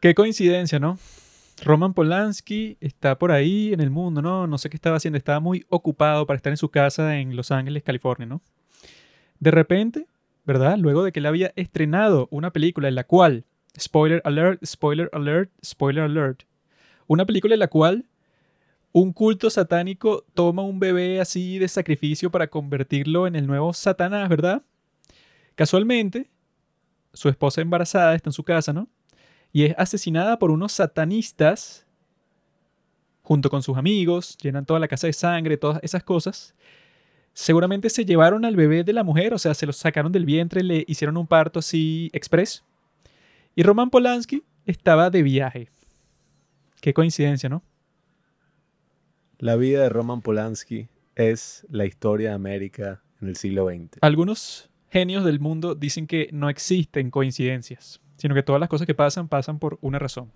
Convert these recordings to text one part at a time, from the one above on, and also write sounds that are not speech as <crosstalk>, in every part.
Qué coincidencia, ¿no? Roman Polanski está por ahí en el mundo, ¿no? No sé qué estaba haciendo, estaba muy ocupado para estar en su casa en Los Ángeles, California, ¿no? De repente, ¿verdad? Luego de que él había estrenado una película en la cual, spoiler alert, spoiler alert, spoiler alert, una película en la cual un culto satánico toma un bebé así de sacrificio para convertirlo en el nuevo Satanás, ¿verdad? Casualmente, su esposa embarazada está en su casa, ¿no? Y es asesinada por unos satanistas junto con sus amigos, llenan toda la casa de sangre, todas esas cosas. Seguramente se llevaron al bebé de la mujer, o sea, se lo sacaron del vientre, le hicieron un parto así express. Y Roman Polanski estaba de viaje. Qué coincidencia, ¿no? La vida de Roman Polanski es la historia de América en el siglo XX. Algunos genios del mundo dicen que no existen coincidencias, sino que todas las cosas que pasan pasan por una razón.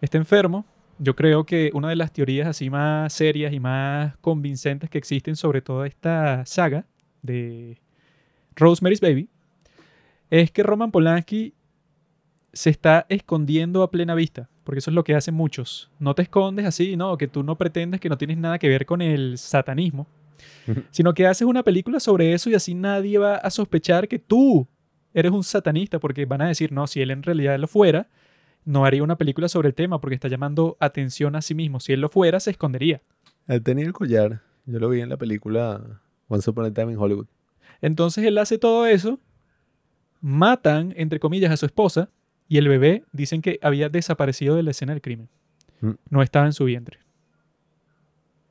Está enfermo. Yo creo que una de las teorías así más serias y más convincentes que existen sobre toda esta saga de Rosemary's Baby es que Roman Polanski se está escondiendo a plena vista porque eso es lo que hacen muchos. No te escondes así, no, que tú no pretendes que no tienes nada que ver con el satanismo, sino que haces una película sobre eso y así nadie va a sospechar que tú eres un satanista, porque van a decir, no, si él en realidad lo fuera, no haría una película sobre el tema porque está llamando atención a sí mismo. Si él lo fuera, se escondería. Él tenía el collar. Yo lo vi en la película Once Upon a Time in Hollywood. Entonces él hace todo eso, matan, entre comillas, a su esposa, y el bebé dicen que había desaparecido de la escena del crimen. Mm. No estaba en su vientre.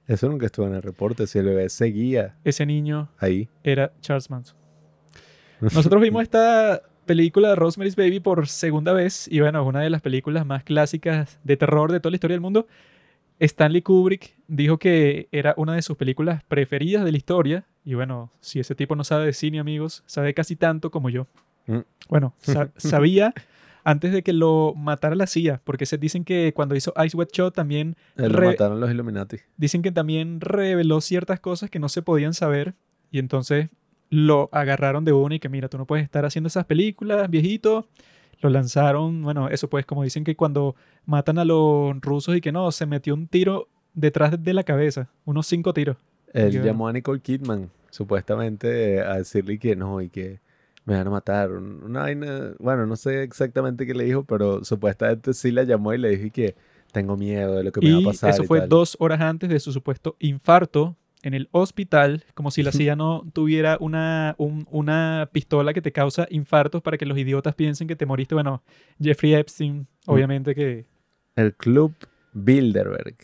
Eso nunca estuvo en el reporte, si el bebé seguía Ese niño ahí. era Charles Manson. Nosotros vimos <laughs> esta película de Rosemary's Baby por segunda vez y bueno, es una de las películas más clásicas de terror de toda la historia del mundo. Stanley Kubrick dijo que era una de sus películas preferidas de la historia y bueno, si ese tipo no sabe de cine, amigos, sabe casi tanto como yo. Mm. Bueno, sa- <laughs> sabía antes de que lo matara la CIA, porque se dicen que cuando hizo Ice Wet Shot también lo mataron los Illuminati. dicen que también reveló ciertas cosas que no se podían saber y entonces lo agarraron de una y que mira, tú no puedes estar haciendo esas películas, viejito. Lo lanzaron, bueno, eso pues como dicen que cuando matan a los rusos y que no, se metió un tiro detrás de la cabeza, unos cinco tiros. Él Yo- llamó a Nicole Kidman, supuestamente, a decirle que no y que me van a matar. Un- Una vaina, bueno, no sé exactamente qué le dijo, pero supuestamente sí la llamó y le dijo que tengo miedo de lo que me va a pasar. eso y fue tal. dos horas antes de su supuesto infarto en el hospital, como si la. CIA no tuviera una, un- una pistola que te causa infartos para que los idiotas piensen que te moriste. Bueno, Jeffrey Epstein, obviamente que El Club Bilderberg.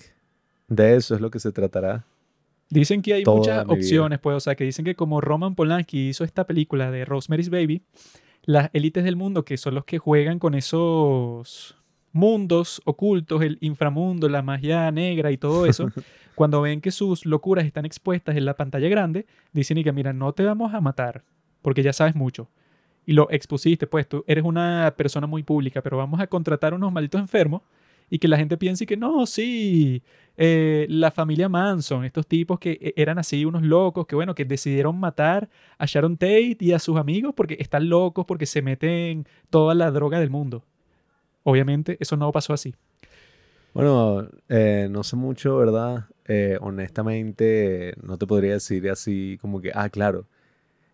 De eso es lo que se tratará. Dicen que hay muchas vida. opciones, pues, o sea, que dicen que como Roman Polanski hizo esta película de Rosemary's Baby, las élites del mundo, que son los que juegan con esos mundos ocultos, el inframundo, la magia negra y todo eso, <laughs> cuando ven que sus locuras están expuestas en la pantalla grande, dicen y que, mira, no te vamos a matar, porque ya sabes mucho. Y lo expusiste, pues tú eres una persona muy pública, pero vamos a contratar unos malditos enfermos y que la gente piense que no, sí, eh, la familia Manson, estos tipos que eh, eran así unos locos, que bueno, que decidieron matar a Sharon Tate y a sus amigos porque están locos, porque se meten toda la droga del mundo. Obviamente eso no pasó así. Bueno, eh, no sé mucho, ¿verdad? Eh, honestamente, no te podría decir así como que, ah, claro,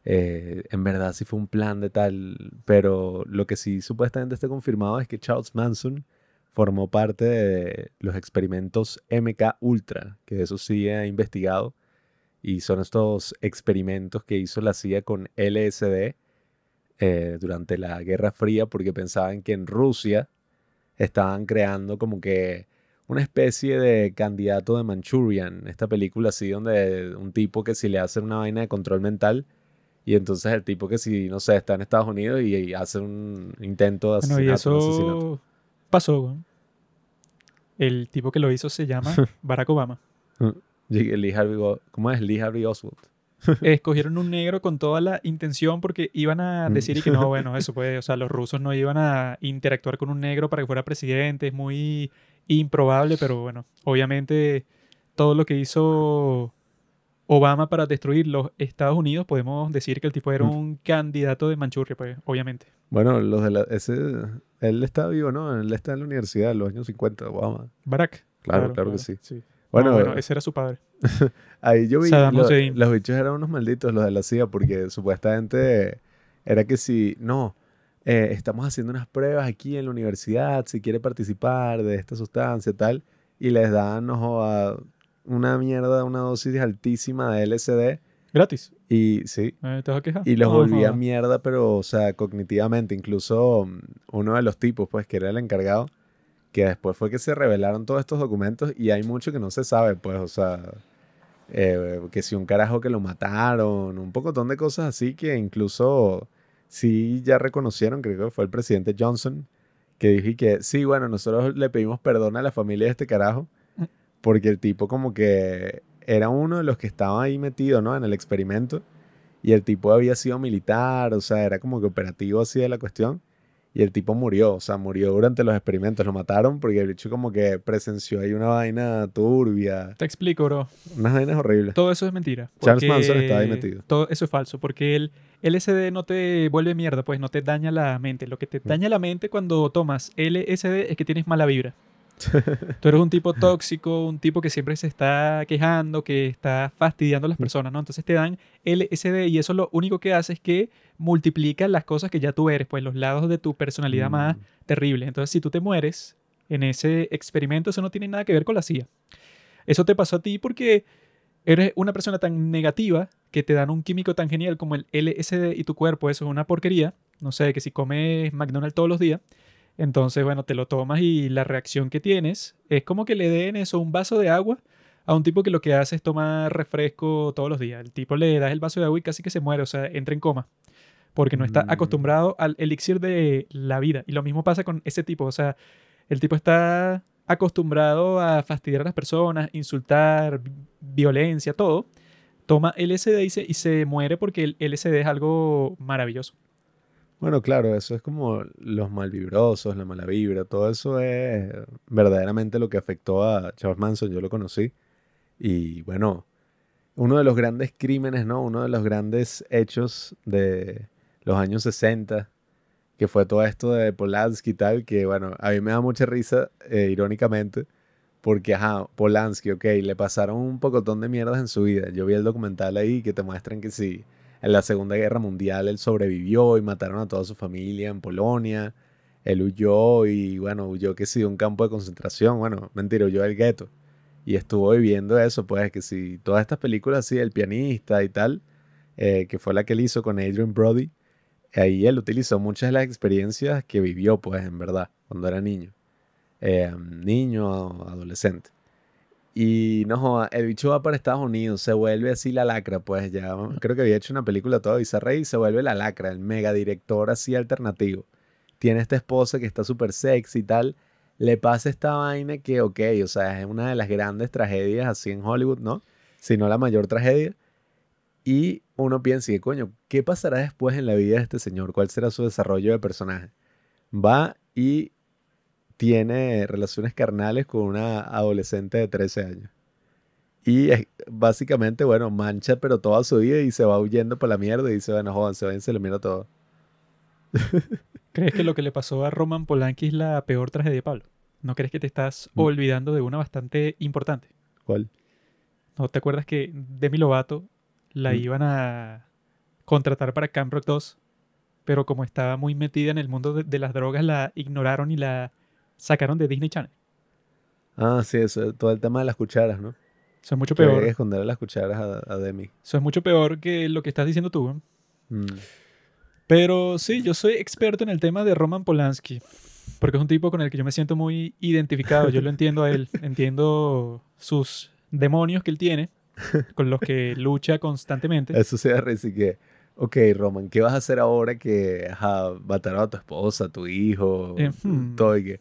eh, en verdad sí fue un plan de tal, pero lo que sí supuestamente está confirmado es que Charles Manson formó parte de los experimentos MK Ultra, que eso sí he investigado, y son estos experimentos que hizo la CIA con LSD durante la Guerra Fría porque pensaban que en Rusia estaban creando como que una especie de candidato de Manchurian, esta película así donde un tipo que si le hacen una vaina de control mental y entonces el tipo que si, no sé, está en Estados Unidos y, y hace un intento de Bueno, y asesinato, pasó. ¿no? El tipo que lo hizo se llama <laughs> Barack Obama. Lee Harvey, ¿cómo es? Lee Harvey Oswald. <laughs> Escogieron un negro con toda la intención porque iban a Mm. decir y que no, bueno, eso <laughs> puede, o sea, los rusos no iban a interactuar con un negro para que fuera presidente, es muy improbable, pero bueno, obviamente todo lo que hizo Obama para destruir los Estados Unidos, podemos decir que el tipo era Mm. un candidato de Manchuria, pues, obviamente. Bueno, los de la, ese, Él está vivo, ¿no? Él está en la universidad en los años 50, Obama. Barack. Claro, claro, que sí. Bueno, Bueno, bueno, ese era su padre. <laughs> ahí yo vi, lo- los bichos eran unos malditos, los de la CIA, porque supuestamente era que si, no, eh, estamos haciendo unas pruebas aquí en la universidad, si quiere participar de esta sustancia, tal, y les dan, no joda, una mierda, una dosis altísima de LSD, Gratis. y sí, Eh, ¿Te vas a quejar? Y los No, volvía joda. mierda, pero, o sea, cognitivamente. Incluso mm, uno de los tipos, pues, que era el encargado, que después fue que se revelaron todos estos documentos y hay mucho que no se sabe, pues, o sea, eh, que si un carajo que lo mataron, un pocotón de cosas así que incluso sí ya reconocieron, creo que fue el presidente Johnson, que dijo y que sí, bueno, nosotros le pedimos perdón a la familia de este carajo, Mm. porque el tipo como que era uno de los que estaba ahí metido, ¿no? En el experimento. Y el tipo había sido militar, o sea, era como que operativo así de la cuestión. Y el tipo murió, o sea, murió durante los experimentos. Lo mataron porque el bicho como que presenció ahí una vaina turbia. Te explico, bro. Unas vainas horribles. Todo eso es mentira. Charles Manson estaba ahí metido. Todo eso es falso, porque el LSD no te vuelve mierda, pues no te daña la mente. Lo que te Mm. daña la mente cuando tomas LSD es que tienes mala vibra. <laughs> Tú eres un tipo tóxico, un tipo que siempre se está quejando, que está fastidiando a las personas, ¿no? Entonces te dan LSD y eso lo único que hace es que multiplica las cosas que ya tú eres, pues los lados de tu personalidad más Mm. terribles. Entonces, si tú te mueres en ese experimento, eso no tiene nada que ver con la CIA. Eso te pasó a ti porque eres una persona tan negativa que te dan un químico tan genial como el LSD y tu cuerpo, eso es una porquería. No sé, que si comes McDonald's todos los días, entonces, bueno, te lo tomas y la reacción que tienes es como que le den eso, un vaso de agua a un tipo que lo que hace es tomar refresco todos los días. El tipo le das el vaso de agua y casi que se muere, o sea, entra en coma. Porque no está Mm. acostumbrado al elixir de la vida. Y lo mismo pasa con ese tipo, o sea, el tipo está acostumbrado a fastidiar a las personas, insultar, vi- violencia, todo. Toma LSD y se, y se muere porque el LSD es algo maravilloso. Bueno, claro, eso es como los malvibrosos, la mala vibra, todo eso es verdaderamente lo que afectó a Charles Manson, yo lo conocí. Y bueno, uno de los grandes crímenes, ¿no? Uno de los grandes hechos de los años 60, que fue todo esto de Polanski y tal, que bueno, a mí me da mucha risa, eh, irónicamente, porque, ajá, Polanski, ok, le pasaron un pocotón de mierdas en su vida. Yo vi el documental ahí que te muestran que sí, en la Segunda Guerra Mundial él sobrevivió y mataron a toda su familia en Polonia. Él huyó y, bueno, huyó que sí de un campo de concentración. Bueno, mentira, huyó del gueto. Y estuvo viviendo eso, pues, que sí, todas estas películas así, El pianista y tal, eh, que fue la que él hizo con Adrian Brody, ahí él utilizó muchas de las experiencias que vivió, pues, en verdad, cuando era niño. Eh, niño, adolescente. Y no joda, el bicho va para Estados Unidos, se vuelve así la lacra, pues ya creo que había hecho una película toda bizarra y se vuelve la lacra, el mega director así alternativo. Tiene esta esposa que está súper sexy y tal. Le pasa esta vaina que, ok, o sea, es una de las grandes tragedias así en Hollywood, ¿no? Si no la mayor tragedia. Y uno piensa, y coño, ¿qué pasará después en la vida de este señor? ¿Cuál será su desarrollo de personaje? Va y tiene relaciones carnales con una adolescente de 13 años. Y es- básicamente, bueno, mancha pero toda su vida y se va huyendo por la mierda y dice, bueno, jodan, se vayan, se lo mira todo. <laughs> ¿Crees que lo que le pasó a Roman Polanski es la peor tragedia, Pablo? ¿No crees que te estás Mm. olvidando de una bastante importante? ¿Cuál? ¿No te acuerdas que Demi Lovato la Mm. iban a contratar para Camp Rock 2? Pero como estaba muy metida en el mundo de, de las drogas, la ignoraron y la sacaron de Disney Channel. Ah, sí, eso, todo el tema de las cucharas, ¿no? Eso es mucho Que peor. que esconder las cucharas a, a Demi. Eso es mucho peor que lo que estás diciendo tú. ¿eh? Mm. Pero sí, yo soy experto en el tema de Roman Polanski, porque es un tipo con el que yo me siento muy identificado. Yo lo entiendo a él, <laughs> entiendo sus demonios que él tiene, con los que lucha constantemente. Eso se y que, ok, Roman, ¿qué vas a hacer ahora que ajá, mataron a tu esposa, a tu hijo, Eh, hmm. todo y que,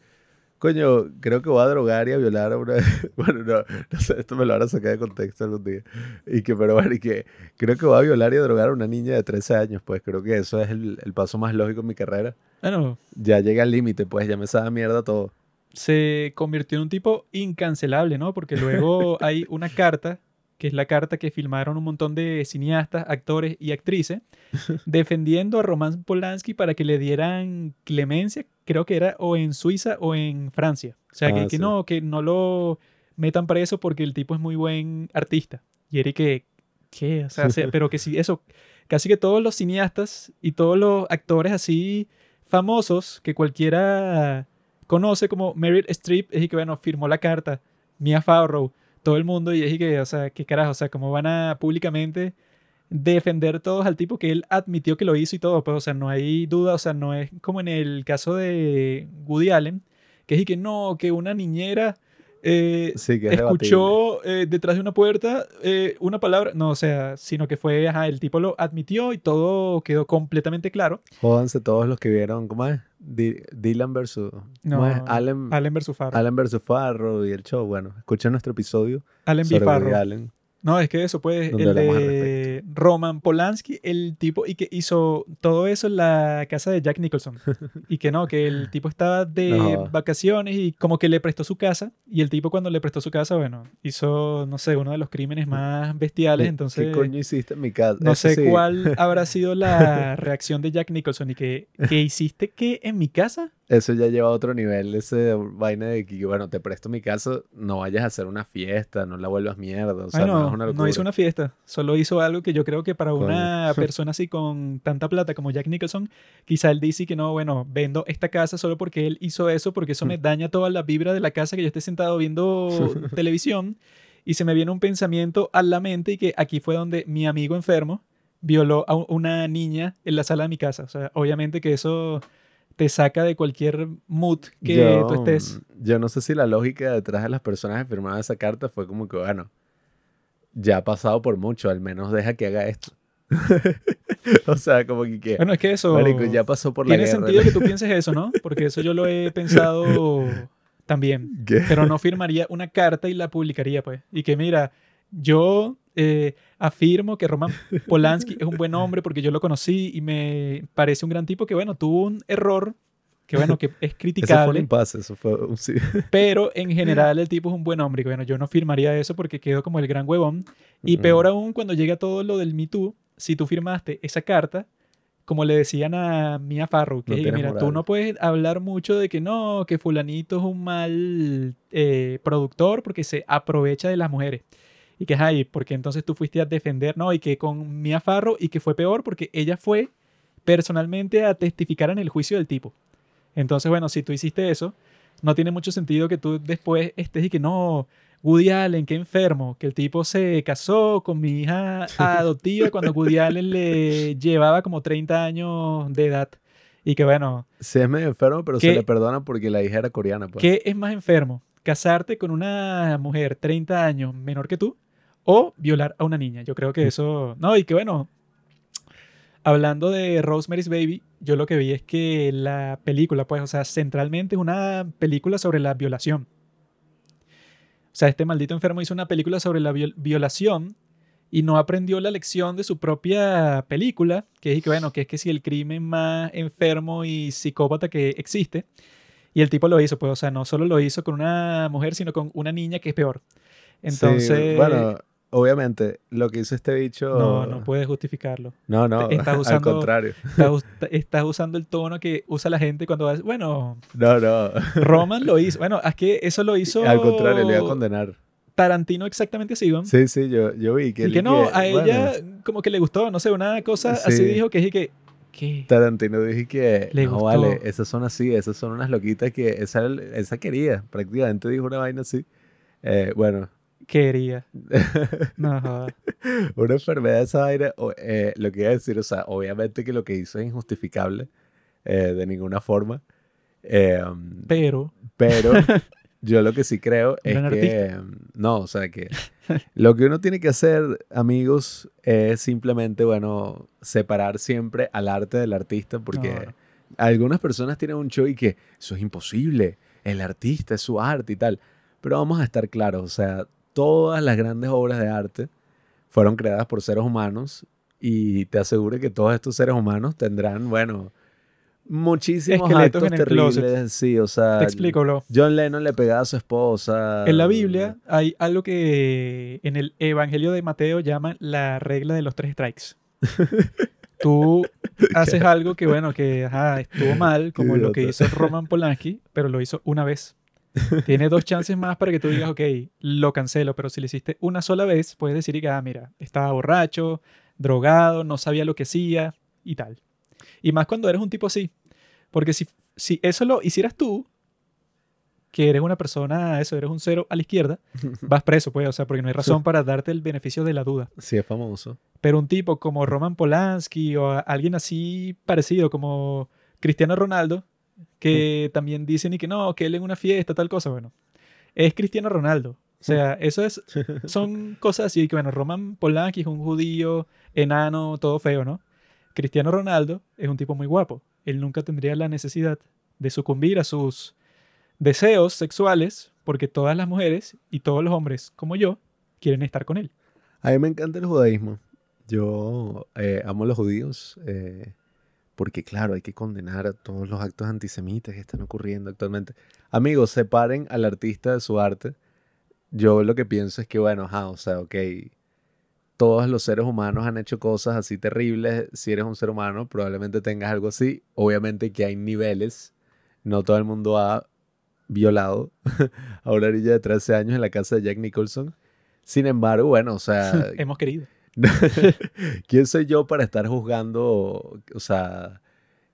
coño, creo que voy a drogar y a violar a una, <laughs> bueno, no, no sé, esto me lo van a sacar de contexto algún día, y que, pero bueno, y que creo que voy a violar y a drogar a una niña de 13 años, pues creo que eso es el, el paso más lógico en mi carrera. Bueno, Ya llega al límite, pues ya me sabe mierda todo. se convirtió en un tipo incancelable, ¿no? Porque luego <laughs> hay una carta que es la carta que filmaron un montón de cineastas, actores y actrices, <laughs> defendiendo a Roman Polanski para que le dieran clemencia, creo que era o en Suiza o en Francia. O sea, que, Ah, que sí. no, que no lo metan preso porque el tipo es muy buen artista. Y Eric, que, ¿qué? O sea, se- pero que sí, eso, casi que todos los cineastas y todos los actores así famosos que cualquiera conoce como Meryl Streep, es y que, bueno, firmó la carta, Mia Farrow, todo el mundo, y es que, o sea, qué carajo, o sea, cómo van a públicamente defender todos al tipo que él admitió que lo hizo y todo, pues, o sea, no hay duda, o sea, no es como en el caso de Woody Allen, que es y que no, que una niñera eh, Sí, que es debatible. escuchó eh, detrás de una puerta eh, una palabra, no, o sea, sino que fue, ajá, el tipo lo admitió y todo quedó completamente claro. Jódanse todos los que vieron, ¿cómo es? Dylan versus... ¿cómo No, es? Allen, Allen versus Farrow. Allen versus Farrow y el show. Bueno, escuchen nuestro episodio Allen v. sobre Woody Farrow. Allen. No, es que eso, pues, el de Roman Polanski, el tipo, y que hizo todo eso en la casa de Jack Nicholson. <laughs> y que no, que el tipo estaba de No. vacaciones y como que le prestó su casa. Y el tipo cuando le prestó su casa, bueno, hizo, no sé, uno de los crímenes más bestiales. ¿Qué- Entonces, ¿Qué coño hiciste en mi casa? no Eso sé sí. cuál habrá sido la <laughs> reacción de Jack Nicholson. Y que, ¿qué hiciste qué en mi casa? Eso ya lleva a otro nivel, ese vaina de que, bueno, te presto mi casa, no vayas a hacer una fiesta, no la vuelvas mierda, o sea, Ay, no, no, es una no hizo una fiesta, solo hizo algo que yo creo que para una <laughs> persona así con tanta plata como Jack Nicholson, quizá él dice que no, bueno, vendo esta casa solo porque él hizo eso, porque eso me <laughs> daña toda la vibra de la casa que yo esté sentado viendo <laughs> televisión y se me viene un pensamiento a la mente y que aquí fue donde mi amigo enfermo violó a una niña en la sala de mi casa. O sea, obviamente que eso te saca de cualquier mood que yo, tú estés. Yo no sé si la lógica detrás de las personas que firmaban esa carta fue como que, bueno, ya ha pasado por mucho, al menos deja que haga esto. <laughs> o sea, como que, que Bueno, es que eso... marico, ya pasó por la Tiene guerra. sentido que tú pienses <laughs> eso, ¿no? Porque eso yo lo he pensado también. ¿Qué? Pero no firmaría una carta y la publicaría, pues. Y que mira, yo eh, afirmo que Roman <laughs> Polanski es un buen hombre porque yo lo conocí y me parece un gran tipo que, bueno, tuvo un error que, bueno, que es <laughs> Eso fue un criticable, impasse, eso fue un sí. <laughs> pero en general el tipo es un buen hombre. Y que, bueno, yo no firmaría eso porque quedo como el gran huevón. Y peor aún cuando llega todo lo del Me Too, si tú firmaste esa carta, como le decían a Mia Farrow, que No mira, tú moral. no puedes hablar mucho de que no, que fulanito es un mal eh, productor porque se aprovecha de las mujeres. Y que, ay, porque entonces tú fuiste a defender, no, y que con Mia Farrow, y que fue peor porque ella fue personalmente a testificar en el juicio del tipo. Entonces, bueno, si tú hiciste eso, no tiene mucho sentido que tú después estés y que no, Woody Allen, qué enfermo, que el tipo se casó con mi hija adoptiva <laughs> cuando Woody Allen le llevaba como 30 años de edad. Y que bueno, Sí, es medio enfermo, pero ¿Qué? se le perdona porque la hija era coreana, pues. ¿qué es más enfermo? ¿Casarte con una mujer 30 años menor que tú o violar a una niña? Yo creo que eso... No, y que bueno, hablando de Rosemary's Baby, yo lo que vi es que la película, pues, o sea, centralmente es una película sobre la violación. O sea, este maldito enfermo hizo una película sobre la viol- violación y no aprendió la lección de su propia película, que es que, bueno, que es que si el crimen más enfermo y psicópata que existe, y el tipo lo hizo, pues, o sea, no solo lo hizo con una mujer, sino con una niña que es peor. Sí, Entonces, bueno, obviamente, lo que hizo este bicho... no, no puedes justificarlo. No, no, Estás <laughs> al usando- contrario. Estás, us- estás usando el tono que usa la gente cuando va, bueno, No, no. Roman lo hizo. Bueno, es que eso lo hizo Al contrario, le iba a condenar. Tarantino exactamente así, ¿no? Sí, sí, yo, yo vi que... y que no, que, a bueno, ella como que le gustó, no sé, una cosa así Sí. dijo que es que, ¿qué? Tarantino dije que Le no gustó. vale, esas son así, esas son unas loquitas que esa, esa quería, prácticamente dijo una vaina así. Eh, bueno, Quería. <laughs> No, una enfermedad de esa vaina, eh, lo que iba a decir, o sea, obviamente que lo que hizo es injustificable eh, de ninguna forma, eh, um, pero, pero <laughs> yo lo que sí creo es que, um, no, o sea, que lo que uno tiene que hacer, amigos, es simplemente, bueno, separar siempre al arte del artista, porque... No. Algunas personas tienen un show y que eso es imposible, el artista es su arte y tal. Pero vamos a estar claros, o sea, todas las grandes obras de arte fueron creadas por seres humanos y te aseguro que todos estos seres humanos tendrán, bueno, muchísimos Esqueletos actos closet. terribles, sí, o sea, Te explico, bro. John Lennon le pegaba a su esposa. En la Biblia hay algo que en el Evangelio de Mateo llaman la regla de los tres strikes. <laughs> Tú haces algo que, bueno, que ajá, estuvo mal, como lo que hizo Roman Polanski, pero lo hizo una vez. Tiene dos chances más para que tú digas, ok, lo cancelo, pero si lo hiciste una sola vez, puedes decir que, ah, mira, estaba borracho, drogado, no sabía lo que hacía y tal. Y más cuando eres un tipo así. Porque si, si eso lo hicieras tú, que eres una persona, eso, eres un cero a la izquierda, <laughs> vas preso, pues, o sea, porque no hay razón para darte el beneficio de la duda. Sí, es famoso. Pero un tipo como Roman Polanski o alguien así parecido como Cristiano Ronaldo, que también dicen y que no, que él en una fiesta, tal cosa, bueno, es Cristiano Ronaldo. O sea, <laughs> eso es, son cosas así que, bueno, Roman Polanski es un judío, enano, todo feo, ¿no? Cristiano Ronaldo es un tipo muy guapo. Él nunca tendría la necesidad de sucumbir a sus deseos sexuales porque todas las mujeres y todos los hombres como yo quieren estar con él. A mí me encanta el judaísmo. Yo eh, amo a los judíos eh, porque, claro, hay que condenar a todos los actos antisemitas que están ocurriendo actualmente. Amigos, separen al artista de su arte. Yo lo que pienso es que, bueno, o sea, ok, todos los seres humanos han hecho cosas así terribles. Si eres un ser humano, probablemente tengas algo así. Obviamente que hay niveles. No todo el mundo ha violado <laughs> a una niña de 13 años en la casa de Jack Nicholson. Sin embargo, bueno, o sea, <laughs> Hemos querido. <laughs> ¿Quién soy yo para estar juzgando, o sea,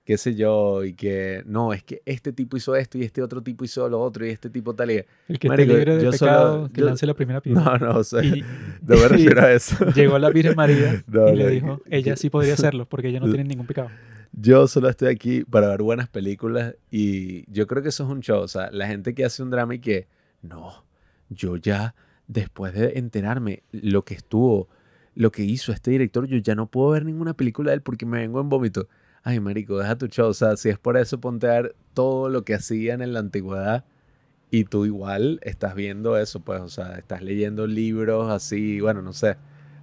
qué sé yo, y que no, es que este tipo hizo esto y este otro tipo hizo lo otro y este tipo tal y... El que Marico, esté libre de yo solo- pecado, que yo- lance la primera piedra. No, no, o sea, Y <laughs> no me <laughs> refiero a eso. llegó la Virgen María No, y le no, dijo, que- ella sí podría hacerlo porque ella no tiene ningún pecado. Yo solo estoy aquí para ver buenas películas y yo creo que eso es un show, o sea, la gente que hace un drama y que, no, yo ya, después de enterarme lo que estuvo, lo que hizo este director, yo ya no puedo ver ninguna película de él porque me vengo en vómito. Ay, marico, deja tu show, o sea, si es por eso, ponte a ver todo lo que hacían en la antigüedad y tú igual estás viendo eso, pues, o sea, estás leyendo libros así, bueno, no sé,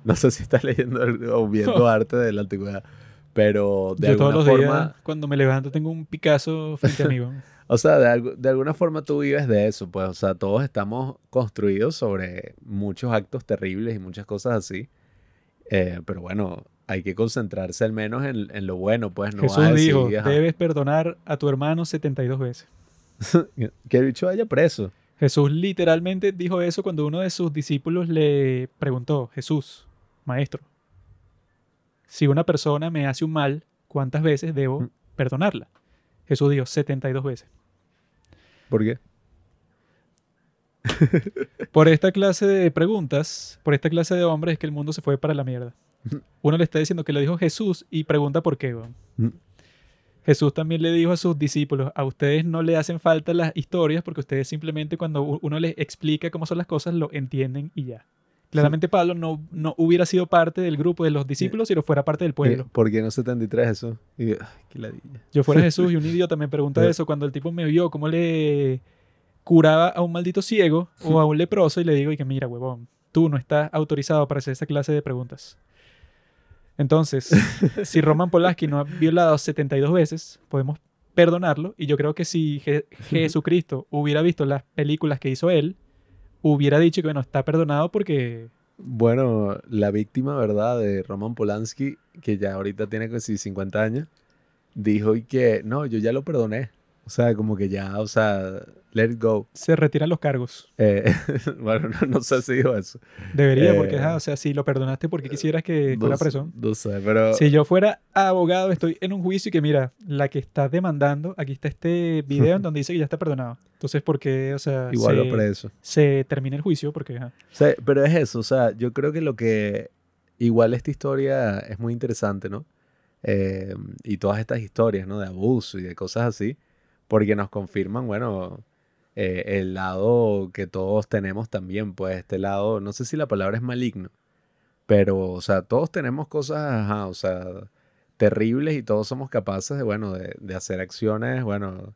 no sé <laughs> si estás leyendo o viendo <laughs> arte de la antigüedad, pero de Yo todos alguna los forma... días, cuando me levanto, tengo un Picasso frente a mí. <laughs> O sea, de, de alguna forma tú vives de eso, pues, o sea, todos estamos construidos sobre muchos actos terribles y muchas cosas así. Eh, pero bueno, hay que concentrarse al menos en, en lo bueno, pues, no Jesús vas a decir, dijo, ajá, debes perdonar a tu hermano 72 veces. <laughs> que el bicho vaya preso. Jesús literalmente dijo eso cuando uno de sus discípulos le preguntó, Jesús, maestro, si una persona me hace un mal, ¿cuántas veces debo Mm. perdonarla? Jesús dijo 72 veces. ¿Por qué? Por esta clase de preguntas, por esta clase de hombres es que el mundo se fue para la mierda. Uno le está diciendo que lo dijo Jesús y pregunta por qué. Jesús también le dijo a sus discípulos, a ustedes no le hacen falta las historias porque ustedes simplemente cuando uno les explica cómo son las cosas lo entienden y ya. Claramente Pablo no, no hubiera sido parte del grupo de los discípulos si no fuera parte del pueblo. Eh, ¿Por qué no 73 eso? Y, ay, qué ladilla. Yo fuera <laughs> Jesús y un idiota me pregunta eso cuando el tipo me vio cómo le curaba a un maldito ciego o a un leproso y le digo y que mira, huevón, tú no estás autorizado para hacer esa clase de preguntas. Entonces, <laughs> si Roman Polanski no ha violado 72 veces, podemos perdonarlo y yo creo que si Je- Jesucristo hubiera visto las películas que hizo él, hubiera dicho que bueno, está perdonado porque Bueno, la víctima, ¿verdad? De Roman Polanski, que ya ahorita tiene casi 50 años, dijo y que, no, yo ya lo perdoné. O sea, como que ya, o sea, let it go. se retiran los cargos. Eh, <laughs> bueno, no, no sé si dijo eso. Debería, porque, Eh, ajá, o sea, si lo perdonaste porque quisieras que fuera preso. No sé, pero... Si yo fuera abogado, estoy en un juicio y que mira, la que está demandando, aquí está este video en <laughs> donde dice que ya está perdonado. Entonces, ¿por qué, o sea, Igual se, va preso. se termina el juicio? Porque. O sea, pero es eso, o sea, yo creo que lo que... Igual esta historia es muy interesante, ¿no? Eh, y todas estas historias, ¿no? De abuso y de cosas así, porque nos confirman, bueno, eh, el lado que todos tenemos también, pues este lado, no sé si la palabra es maligno, pero, o sea, todos tenemos cosas, ajá, o sea, terribles y todos somos capaces de, bueno, de, de hacer acciones, bueno,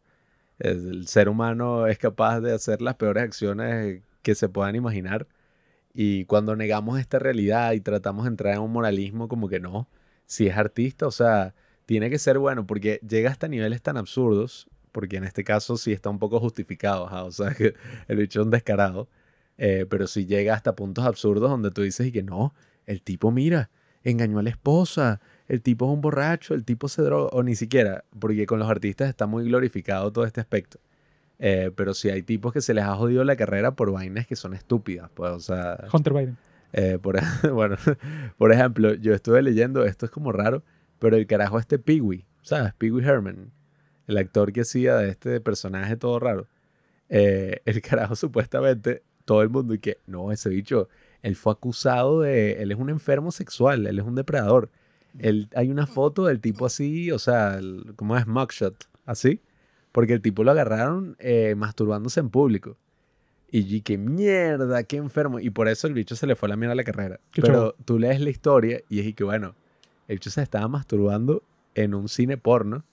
el ser humano es capaz de hacer las peores acciones que se puedan imaginar. Y cuando negamos esta realidad y tratamos de entrar en un moralismo como que no, si es artista, o sea, tiene que ser bueno porque llega hasta niveles tan absurdos, porque en este caso sí está un poco justificado, ajá, o sea, <laughs> que el bicho es un descarado, eh, pero sí llega hasta puntos absurdos donde tú dices y que no, el tipo mira, engañó a la esposa, el tipo es un borracho, el tipo se droga, o ni siquiera, porque con los artistas está muy glorificado todo este aspecto. Eh, pero sí hay tipos que se les ha jodido la carrera por vainas que son estúpidas, pues, o sea... Hunter Biden. Eh, por, <laughs> bueno, por ejemplo, yo estuve leyendo, esto es como raro, pero el carajo este Pee-wee, ¿sabes? Pee-wee Herman, el actor que hacía de este personaje todo raro. Eh, el carajo <laughs> supuestamente, todo el mundo y que, no, ese bicho, él fue acusado de, él es un enfermo sexual, él es un depredador. Él, hay una foto del tipo así, o sea, el- ¿cómo es? Mugshot, así. Porque el tipo lo agarraron eh, masturbándose en público. Y qué mierda, qué enfermo. Y por eso el bicho se le fue a la mierda a la carrera. Qué Pero tú lees la historia y es y que, bueno, el bicho se estaba masturbando en un cine porno.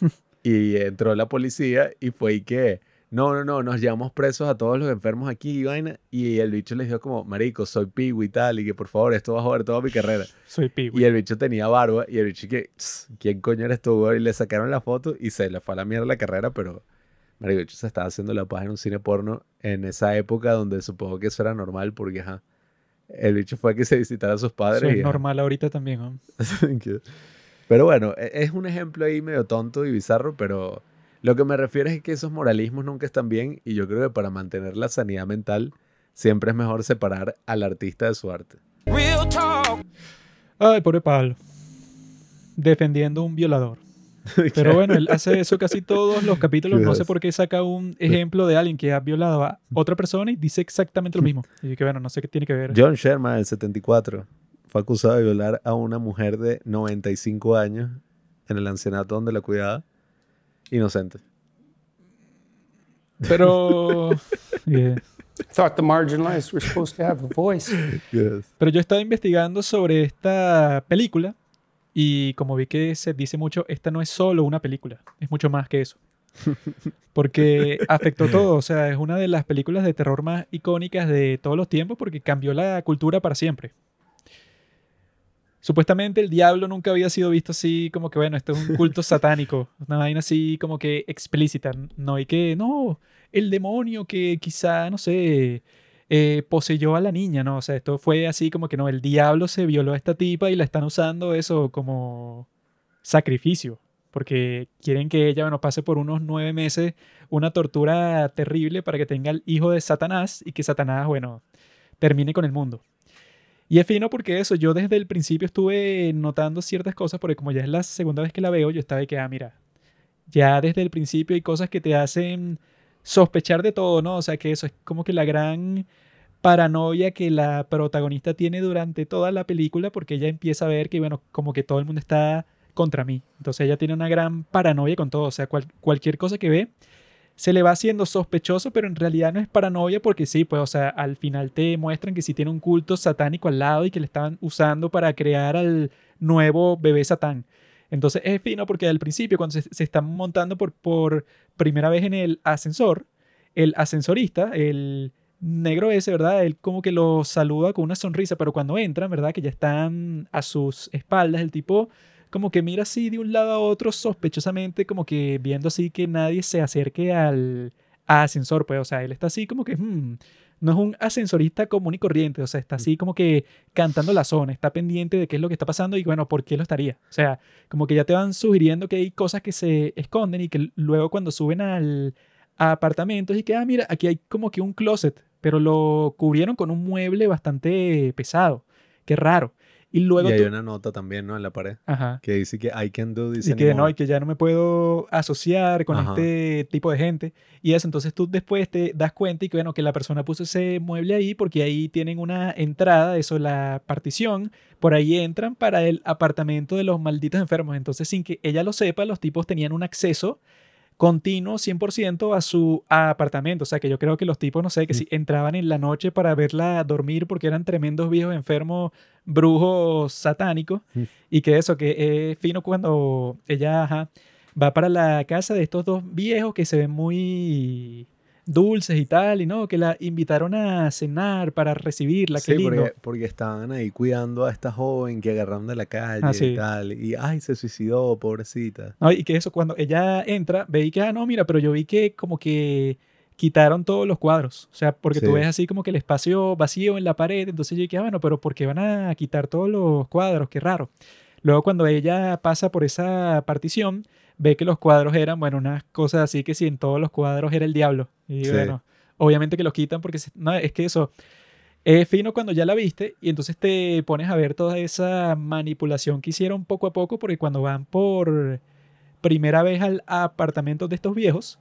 <laughs> y entró la policía y fue y que, no, no, no, nos llevamos presos a todos los enfermos aquí y vaina. Y el bicho les dijo como, marico, soy pigo y tal. Y que por favor, esto va a joder toda mi carrera. Soy Pee Y el bicho tenía barba y el bicho que, "Tss, ¿quién coño eres tú? Y le sacaron la foto y se le fue a la mierda la carrera, pero marico, el bicho se estaba haciendo la paz en un cine porno en esa época donde supongo que eso era normal porque, ajá, el bicho fue a que se visitara a sus padres. Eso y, es ajá. normal ahorita también, ¿no? <laughs> Pero bueno, e- es un ejemplo ahí medio tonto y bizarro, pero lo que me refiero es que esos moralismos nunca están bien y yo creo que para mantener la sanidad mental siempre es mejor separar al artista de su arte. Real talk. Ay, pobre Pablo. Defendiendo a un violador. <laughs> Pero bueno, él hace eso casi todos los capítulos. No sé por qué saca un ejemplo de alguien que ha violado a otra persona y dice exactamente lo mismo. Y que bueno, no sé qué tiene que ver. John Sherman, del 74, fue acusado de violar a una mujer de 95 años en el ancianato donde la cuidaba. Inocente. Pero. <laughs> yeah. Thought the marginalized were supposed to have a voice. Pero yo estaba investigando sobre esta película y como vi que se dice mucho, esta no es solo una película, es mucho más que eso. <laughs> Porque afectó todo, o sea, es una de las películas de terror más icónicas de todos los tiempos porque cambió la cultura para siempre. Supuestamente el diablo nunca había sido visto así como que, bueno, esto es un culto <laughs> satánico, una vaina así como que explícita, no hay que, no, el demonio que quizá, no sé, eh, poseyó a la niña, ¿no? O sea, esto fue así como que no, el diablo se violó a esta tipa y la están usando eso como sacrificio, porque quieren que ella, bueno, pase por unos nueve meses una tortura terrible para que tenga el hijo de Satanás y que Satanás, bueno, termine con el mundo. Y es fino porque eso, yo desde el principio estuve notando ciertas cosas, porque como ya es la segunda vez que la veo, yo estaba de que, ah, mira, ya desde el principio hay cosas que te hacen sospechar de todo, ¿no? O sea, que eso es como que la gran paranoia que la protagonista tiene durante toda la película porque ella empieza a ver que, bueno, como que todo el mundo está contra mí. Entonces ella tiene una gran paranoia con todo, o sea, cual- cualquier cosa que ve se le va haciendo sospechoso, pero en realidad no es paranoia porque sí, pues, o sea, al final te muestran que sí tiene un culto satánico al lado y que le estaban usando para crear al nuevo bebé satán. Entonces es fino porque al principio, cuando se, se están montando por, por primera vez en el ascensor, el ascensorista, el negro ese, ¿verdad? Él como que lo saluda con una sonrisa, pero cuando entran, ¿verdad? Que ya están a sus espaldas, el tipo como que mira así de un lado a otro sospechosamente, como que viendo así que nadie se acerque al ascensor, pues, o sea, él está así como que, "Hmm, no es un ascensorista común y corriente, o sea, está así como que cantando la zona, está pendiente de qué es lo que está pasando y bueno, ¿por qué lo estaría? O sea, como que ya te van sugiriendo que hay cosas que se esconden y que luego cuando suben al a apartamentos y que, ah, mira, aquí hay como que un closet, pero lo cubrieron con un mueble bastante pesado. Qué raro. Y luego y hay tú- una nota también, ¿no? En la pared. Ajá. Que dice que I can do this Y que no, anymore". y que ya no me puedo asociar con Ajá. este tipo de gente. Y eso, entonces tú después te das cuenta y que, bueno, que la persona puso ese mueble ahí porque ahí tienen una entrada, eso, la partición, por ahí entran para el apartamento de los malditos enfermos. Entonces, sin que ella lo sepa, los tipos tenían un acceso continuo 100% a su apartamento. O sea, que yo creo que los tipos, no sé, que Mm. si entraban en la noche para verla dormir porque eran tremendos viejos enfermos, brujos satánicos, Mm. y que eso, que es fino cuando ella ajá, va para la casa de estos dos viejos que se ven muy dulces y tal, y no, que la invitaron a cenar para recibirla, qué Sí, lindo. porque, porque estaban ahí cuidando a esta joven que agarraron de la calle Ah, sí. y tal. Y, ay, se suicidó, pobrecita. No, y que eso, cuando ella entra, veí que, ah, no, mira, pero yo vi que como que quitaron todos los cuadros. O sea, porque tú ves así como que el espacio vacío en la pared. Entonces yo dije, ah, bueno, pero ¿por qué van a quitar todos los cuadros? Qué raro. Luego cuando ella pasa por esa partición, ve que los cuadros eran, bueno, unas cosas así que si en todos los cuadros era el diablo. Y Sí. bueno, obviamente que los quitan porque, se- no, es que eso... Es fino cuando ya la viste y entonces te pones a ver toda esa manipulación que hicieron poco a poco porque cuando van por primera vez al apartamento de estos viejos,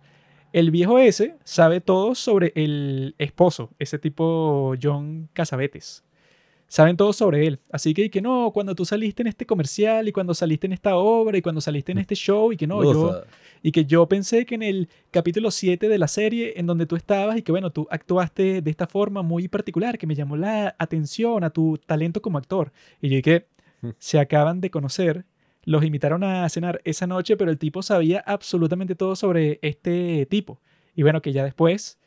el viejo ese sabe todo sobre el esposo, ese tipo John Casabetes. Saben todo sobre él. Así que, y que no, cuando tú saliste en este comercial y cuando saliste en esta obra y cuando saliste en este show y que no, yo, y que yo pensé que en el capítulo 7 de la serie en donde tú estabas y que bueno, tú actuaste de esta forma muy particular que me llamó la atención a tu talento como actor. Y yo dije, Hmm. se acaban de conocer, los invitaron a cenar esa noche, pero el tipo sabía absolutamente todo sobre este tipo. Y bueno, que ya después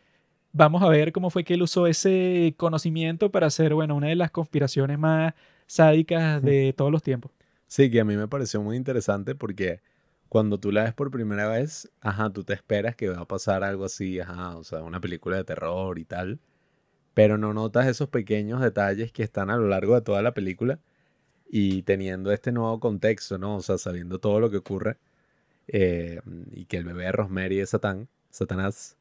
vamos a ver cómo fue que él usó ese conocimiento para hacer, bueno, una de las conspiraciones más sádicas de todos los tiempos. Sí, que a mí me pareció muy interesante porque cuando tú la ves por primera vez, ajá, tú te esperas que va a pasar algo así, ajá, o sea, una película de terror y tal, pero no notas esos pequeños detalles que están a lo largo de toda la película y teniendo este nuevo contexto, ¿no? O sea, sabiendo todo lo que ocurre eh, y que el bebé de Rosemary es Satán, Satanás,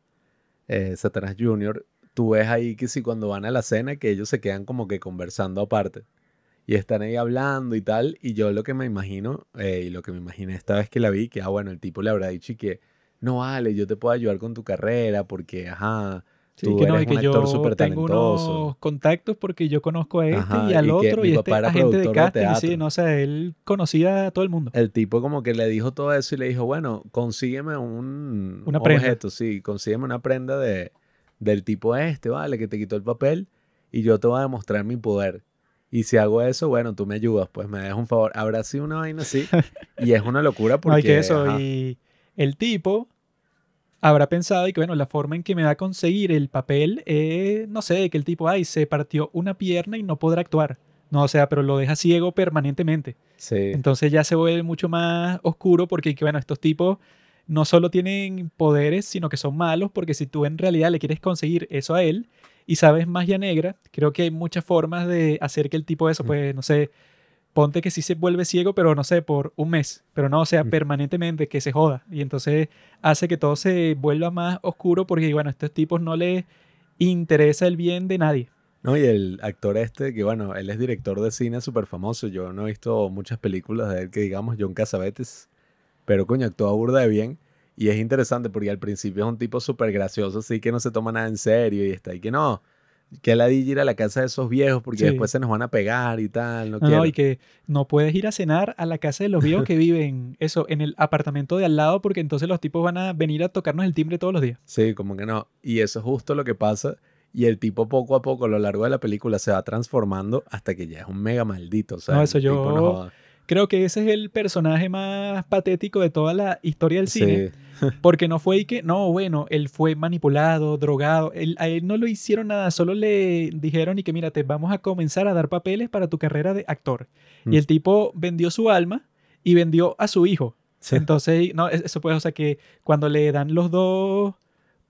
eh, Satanás Jr., tú ves ahí que si cuando van a la cena que ellos se quedan como que conversando aparte y están ahí hablando y tal. Y yo lo que me imagino, eh, y lo que me imaginé esta vez que la vi, que, ah, bueno, el tipo le habrá dicho y que, no vale, yo te puedo ayudar con tu carrera porque, ajá, Sí, tú que no, eres y que un actor súper tengo talentoso. unos contactos porque yo conozco a este Ajá, y al y otro y este agente de de casting. y sí, no, o sea, él conocía a todo el mundo. El tipo como que le dijo todo eso y le dijo, bueno, consígueme un Una prenda. objeto, sí, consígueme una prenda de, del tipo este, vale, que te quitó el papel y yo te voy a demostrar mi poder. Y si hago eso, bueno, tú me ayudas, pues me dejas un favor. Habrá sido una vaina así <laughs> y es una locura porque... no, y que eso, ajá, y el tipo habrá pensado y que bueno, la forma en que me va a conseguir el papel es, no sé, que el tipo, ay, se partió una pierna y no podrá actuar. No, o sea, pero lo deja ciego permanentemente. sí. Entonces ya se vuelve mucho más oscuro porque, que, bueno, estos tipos no solo tienen poderes, sino que son malos, porque si tú en realidad le quieres conseguir eso a él y sabes magia negra, creo que hay muchas formas de hacer que el tipo eso, Mm. pues, no sé, ponte que sí se vuelve ciego, pero no sé, por un mes, pero no, o sea, Mm. permanentemente, que se joda. Y entonces hace que todo se vuelva más oscuro porque, bueno, a estos tipos no les interesa el bien de nadie. No, y el actor este, que bueno, él es director de cine súper famoso. Yo no he visto muchas películas de él que digamos John Casabetes, pero coño, actúa burda de bien. Y es interesante porque al principio es un tipo súper gracioso, así que no se toma nada en serio y está ahí que no, que la di ir a la casa de esos viejos porque Sí. después se nos van a pegar y tal, no, No, quiero. no, y que no puedes ir a cenar a la casa de los viejos que <laughs> viven, eso, en el apartamento de al lado, porque entonces los tipos van a venir a tocarnos el timbre todos los días. Sí, como que no. Y eso es justo lo que pasa. Y el tipo poco a poco a lo largo de la película se va transformando hasta que ya es un mega maldito. O sea, No, eso yo- no. Creo que ese es el personaje más patético de toda la historia del cine, Sí. <laughs> porque no fue y que, no, bueno, él fue manipulado, drogado, él- a él no lo hicieron nada, solo le dijeron y que, mira, te vamos a comenzar a dar papeles para tu carrera de actor. Mm. Y el tipo vendió su alma y vendió a su hijo. Sí. Entonces, no, es- eso pues, o sea, que cuando le dan los dos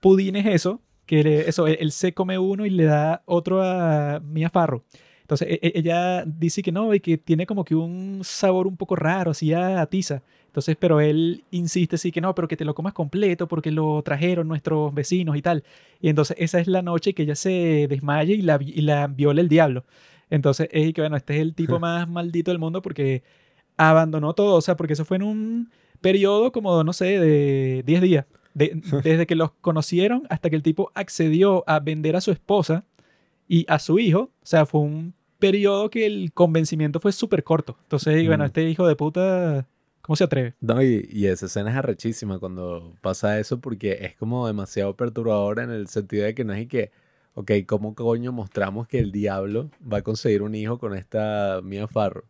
pudines eso, que le- eso, él, él se come uno y le da otro a Mia Farro. Entonces, e- e- ella dice que no, y que tiene como que un sabor un poco raro, así a tiza. Entonces, pero él insiste sí que no, pero que te lo comas completo porque lo trajeron nuestros vecinos y tal. Y entonces esa es la noche que ella se desmaya y la, y la viola el diablo. Entonces, es que bueno, este es el tipo más maldito del mundo porque abandonó todo, o sea, porque eso fue en un periodo como, no sé, de 10 días. De- desde que los conocieron hasta que el tipo accedió a vender a su esposa y a su hijo, o sea, fue un periodo que el convencimiento fue súper corto. Entonces, bueno, Mm. este hijo de puta, ¿cómo se atreve? No, y, y esa escena es arrechísima cuando pasa eso porque es como demasiado perturbadora en el sentido de que no es y que, ok, ¿cómo coño mostramos que el diablo va a conseguir un hijo con esta Mia Farro?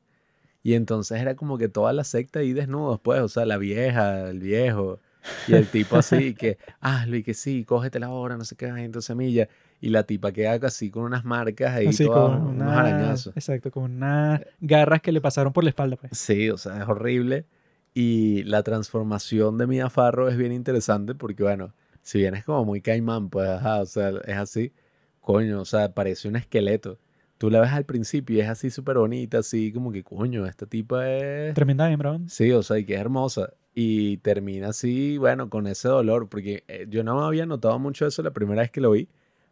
Y entonces era como que toda la secta ahí desnudos, pues, o sea, la vieja, el viejo, Y el tipo así, que <laughs> hazlo y que sí, cógete la hora, no sé qué, entonces semilla. Y la tipa queda así con unas marcas ahí, Así todas, con unos arañazos. Exacto, con unas garras que le pasaron por la espalda, pues. Sí, o sea, es horrible. Y la transformación de Mia Farrow es bien interesante porque, bueno, si bien es como muy caimán, pues, ajá, o sea, es así, coño, o sea, parece un esqueleto. Tú la ves al principio y es así súper bonita, así como que, coño, esta tipa es... Tremenda hembra. Sí, o sea, y que es hermosa. Y termina así, bueno, con ese dolor, porque eh, yo no me había notado mucho eso la primera vez que lo vi,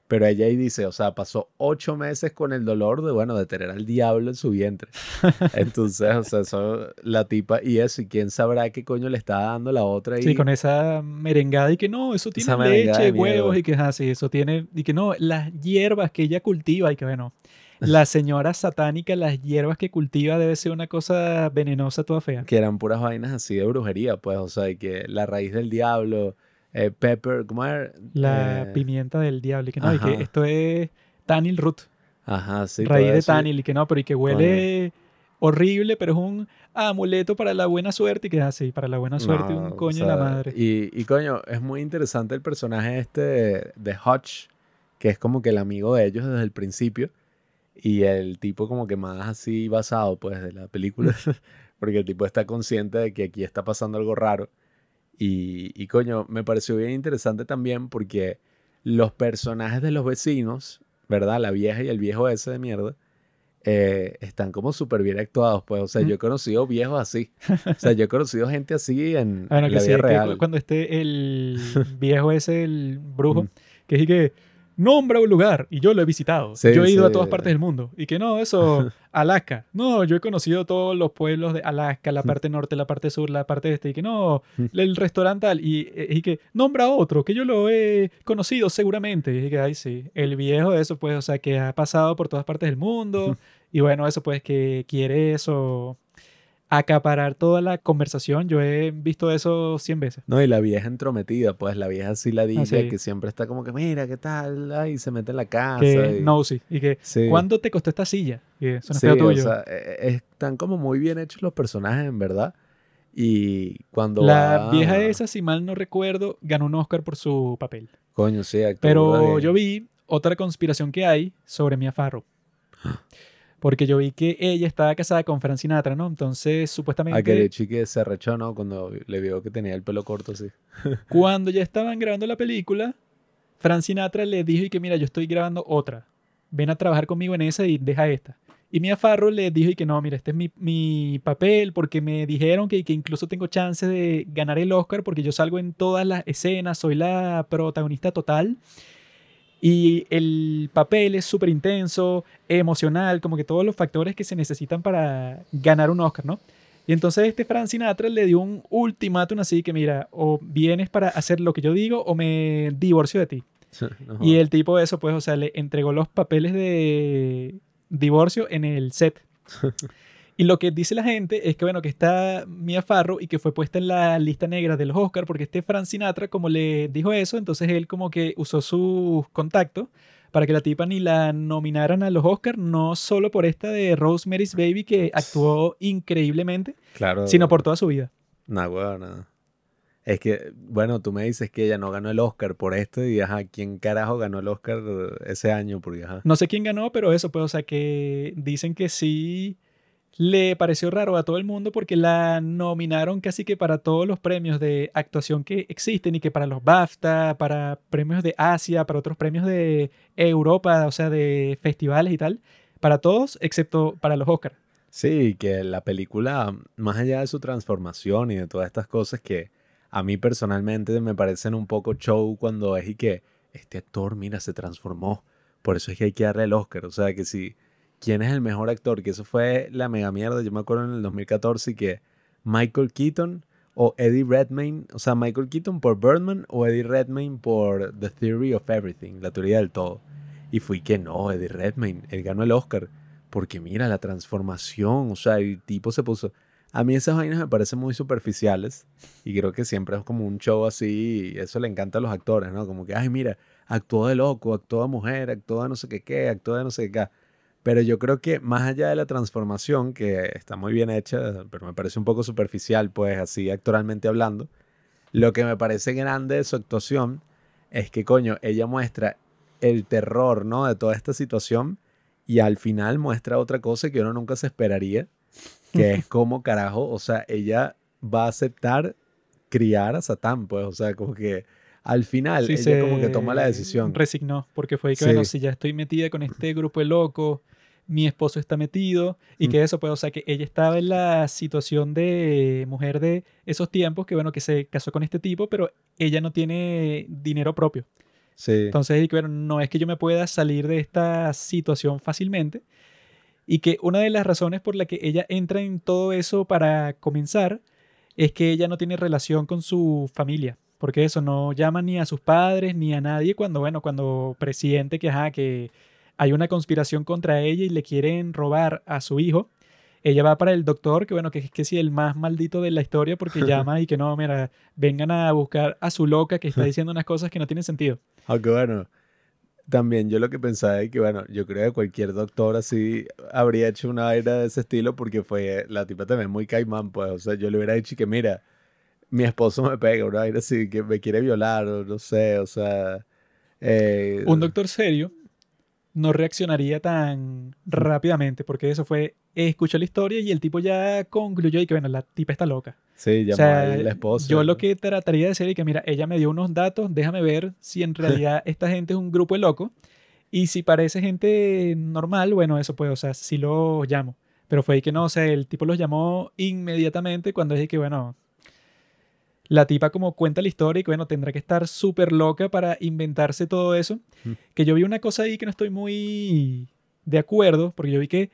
pero ella ahí dice, o sea, pasó ocho meses con el dolor de, bueno, de tener al diablo en su vientre. <laughs> Entonces, o sea, eso, la tipa, y eso, y quién sabrá qué coño le está dando la otra. Sí, y con esa merengada y que no, eso tiene leche, huevos y que así, eso tiene, y que no, las hierbas que ella cultiva y que bueno, la <laughs> señora satánica, las hierbas que cultiva debe ser una cosa venenosa toda fea. que eran puras vainas así de brujería, pues, o sea, y que la raíz del diablo, eh, pepper, ¿cómo era? La Eh, pimienta del diablo y que no, y que esto es Tanil root, Ajá, sí. raíz de. Tanil y que no, pero y que huele horrible, pero es un amuleto para la buena suerte y que así, para la buena suerte No, un o coño de la madre. Y, y coño, es muy interesante el personaje este de, de Hutch, que es como que el amigo de ellos desde el principio. Y el tipo como que más así basado pues de la película. <laughs> porque el tipo está consciente de que aquí está pasando algo raro. Y, y coño, me pareció bien interesante también porque los personajes de los vecinos, ¿verdad? La vieja y el viejo ese de mierda. eh, están como súper bien actuados, pues. O sea, yo he conocido viejos así. O sea, yo he conocido gente así en, <laughs> Bueno, en que la sí, vida real. cuando esté el <laughs> viejo ese, el brujo, que dice que nombra un lugar y yo lo he visitado. Sí, yo he ido a sí. todas partes del mundo. Y que no, eso, <laughs> Alaska. No, yo he conocido todos los pueblos de Alaska, la parte norte, la parte sur, la parte este. Y que no, el restaurante tal. Y, eh, y que nombra otro, que yo lo he conocido seguramente. Y que, ay, sí, el viejo de eso, pues, o sea, que ha pasado por todas partes del mundo. <laughs> y bueno, eso, pues, que quiere eso acaparar toda la conversación. Yo he visto eso 100 veces. No, y la vieja entrometida, pues la vieja así ladilla Ah, sí. que siempre está como que, mira, ¿qué tal? Ay, se mete en la casa. que y- no, sí. Y que, Sí. ¿cuánto te costó esta silla? Y eso no Sí, o sea, eh, eh, están como muy bien hechos los personajes, en verdad. Y cuando la va- vieja esa, si mal no recuerdo, ganó un Oscar por su papel. Coño, sí, actúa Pero yo vi otra conspiración que hay sobre Mia Farrow. <gasps> Porque yo vi que ella estaba casada con Frank Sinatra, ¿no? Entonces, supuestamente, Aquel chique se arrechó, ¿no? Cuando le vio que tenía el pelo corto así. <laughs> cuando ya estaban grabando la película, Frank Sinatra le dijo y que mira, yo estoy grabando otra. Ven a trabajar conmigo en esa y deja esta. Y Mia Farrow le dijo y que no, mira, este es mi, mi papel porque me dijeron que, que incluso tengo chance de ganar el Oscar porque yo salgo en todas las escenas, soy la protagonista total. Y el papel es súper intenso, emocional, como que todos los factores que se necesitan para ganar un Oscar, ¿no? Y entonces este Frank Sinatra le dio un ultimátum así que mira, o vienes para hacer lo que yo digo o me divorcio de ti. No Y el tipo de eso, pues, o sea, le entregó los papeles de divorcio en el set. <laughs> y lo que dice la gente es que, bueno, que está Mia Farrow y que fue puesta en la lista negra de los Oscars porque este Frank Sinatra, como le dijo eso, entonces él como que usó sus contactos para que la tipa ni la nominaran a los Oscars, no solo por esta de Rosemary's Baby que actuó increíblemente, Claro. sino por toda su vida. Nah, weón, nada. Es que, bueno, tú me dices que ella no ganó el Oscar por esto y, ajá, ¿quién carajo ganó el Oscar ese año? Porque, ajá. No sé quién ganó, pero eso, pues, o sea, que dicen que sí le pareció raro a todo el mundo porque la nominaron casi que para todos los premios de actuación que existen y que para los BAFTA, para premios de Asia, para otros premios de Europa, o sea, de festivales y tal, para todos, excepto para los Oscars. Sí, que la película, más allá de su transformación y de todas estas cosas que a mí personalmente me parecen un poco show cuando es y que este actor, mira, se transformó. Por eso es que hay que darle el Oscar. O sea, que si, ¿quién es el mejor actor? Que eso fue la mega mierda. Yo me acuerdo en el 2014 y que Michael Keaton o Eddie Redmayne, o sea, Michael Keaton por Birdman o Eddie Redmayne por The Theory of Everything, la teoría del todo. Y fui que no, Eddie Redmayne, él ganó el Oscar. Porque mira la transformación, o sea, el tipo se puso... A mí esas vainas me parecen muy superficiales y creo que siempre es como un show así y eso le encanta a los actores, ¿no? Como que, ay, mira, actuó de loco, actuó de mujer, actuó de no sé qué qué, actuó de no sé qué. qué". Pero yo creo que más allá de la transformación, que está muy bien hecha, pero me parece un poco superficial, pues así actoralmente hablando, Lo que me parece grande de su actuación es que, coño, ella muestra el terror, ¿no? De toda esta situación y al final muestra otra cosa que uno nunca se esperaría, que es <laughs> como carajo, o sea, ella va a aceptar criar a Satán, pues, o sea, como que al final Sí, ella como que toma la decisión. Resignó, porque fue que, bueno, si ya estoy metida con este grupo de locos, mi esposo está metido, y Mm. que eso, pues, o sea, que ella estaba en la situación de mujer de esos tiempos, que bueno, que se casó con este tipo, pero ella no tiene dinero propio. Sí. Entonces, y que, bueno, no es que yo me pueda salir de esta situación fácilmente. Y que una de las razones por la que ella entra en todo eso para comenzar es que ella no tiene relación con su familia. Porque eso no llama ni a sus padres ni a nadie cuando, bueno, cuando presiente que, ajá, que hay una conspiración contra ella y le quieren robar a su hijo. Ella va para el doctor, que bueno, que es que sí, el más maldito de la historia, porque <laughs> llama y que no, mira, vengan a buscar a su loca que está <laughs> diciendo unas cosas que no tienen sentido. Aunque bueno, también yo lo que pensaba es que, bueno, yo creo que cualquier doctor así habría hecho una vaina de ese estilo porque fue la tipa también muy caimán, pues, o sea, yo le hubiera dicho que, mira, mi esposo me pega, una vaina así, que me quiere violar, o no sé, o sea... eh, un doctor serio no reaccionaría tan rápidamente, porque eso fue, escuchó la historia y el tipo ya concluyó y que, bueno, la tipa está loca. Sí, O llamó sea, a la esposa. yo lo que trataría de hacer es que, mira, ella me dio unos datos, déjame ver si en <laughs> realidad esta gente es un grupo de locos y si parece gente normal, bueno, eso pues, o sea, sí lo llamo. Pero fue ahí que no, o sea, el tipo los llamó inmediatamente cuando dije que, bueno, la tipa como cuenta la historia y que, bueno, tendrá que estar súper loca para inventarse todo eso. Mm. Que yo vi una cosa ahí que no estoy muy de acuerdo, porque yo vi que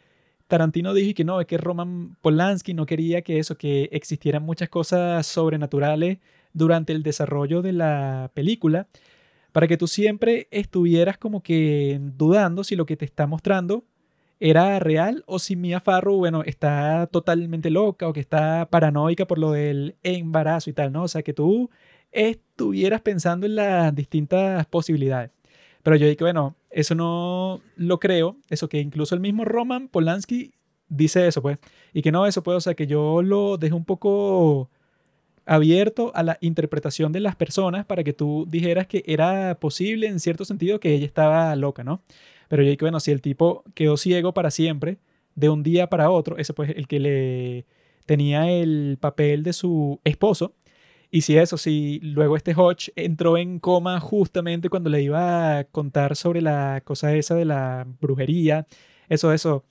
Tarantino dijo que no, es que Roman Polanski no quería que eso, que existieran muchas cosas sobrenaturales durante el desarrollo de la película, para que tú siempre estuvieras como que dudando si lo que te está mostrando era real o si Mia Farrow, bueno, está totalmente loca o que está paranoica por lo del embarazo y tal, ¿no? O sea, que tú estuvieras pensando en las distintas posibilidades. Pero yo dije, bueno, eso no lo creo, eso que incluso el mismo Roman Polanski dice eso, pues, y que no, eso pues, o sea, que yo lo dejé un poco abierto a la interpretación de las personas para que tú dijeras que era posible en cierto sentido que ella estaba loca, ¿no? Pero yo dije, bueno, si el tipo quedó ciego para siempre, de un día para otro, ese pues el que le tenía el papel de su esposo, y si eso, si luego este Hodge entró en coma justamente cuando le iba a contar sobre la cosa esa de la brujería, eso, eso,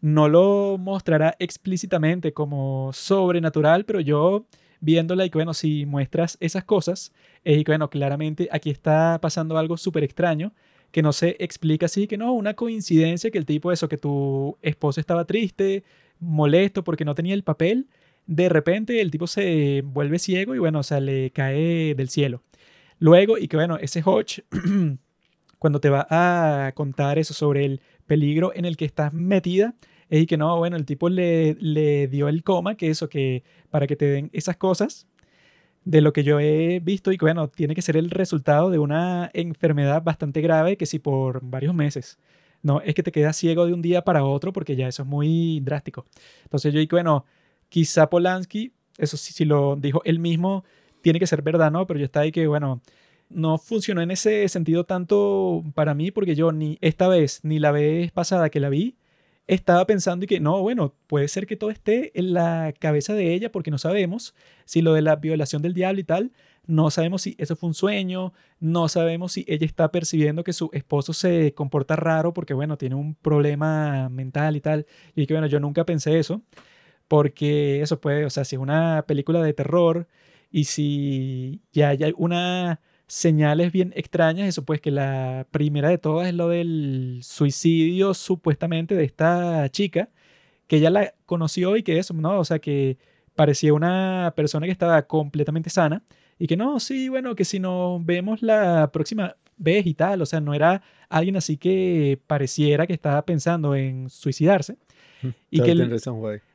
no lo mostrará explícitamente como sobrenatural, pero yo viéndola y que bueno, si muestras esas cosas, es que bueno, claramente aquí está pasando algo súper extraño que no se explica así, que no, una coincidencia que el tipo eso, que tu esposo estaba triste, molesto porque no tenía el papel, de repente el tipo se vuelve ciego y bueno, o sea, le cae del cielo. Luego, y que bueno, ese Hodge, <clears throat> cuando te va a contar eso sobre el peligro en el que estás metida, es que no, bueno, el tipo le, le dio el coma, que eso, que para que te den esas cosas, de lo que yo he visto, y que bueno, tiene que ser el resultado de una enfermedad bastante grave, que si por varios meses. No, es que te quedas ciego de un día para otro, porque ya eso es muy drástico. Entonces yo digo, bueno, quizá Polanski, eso sí, si lo dijo él mismo, tiene que ser verdad, ¿no? Pero yo estaba ahí que, bueno, no funcionó en ese sentido tanto para mí, porque yo ni esta vez, ni la vez pasada que la vi, estaba pensando y que no, bueno, puede ser que todo esté en la cabeza de ella porque no sabemos si lo de la violación del diablo y tal, no sabemos si eso fue un sueño, no sabemos si ella está percibiendo que su esposo se comporta raro porque, bueno, tiene un problema mental y tal. Y que, bueno, yo nunca pensé eso porque eso puede, o sea, si es una película de terror y si ya hay una señales bien extrañas, eso pues que la primera de todas es lo del suicidio supuestamente de esta chica, que ella la conoció y que eso, ¿no? O sea, que parecía una persona que estaba completamente sana y que no, sí, bueno, que si nos vemos la próxima vez y tal, o sea, no era alguien así que pareciera que estaba pensando en suicidarse. Y que el-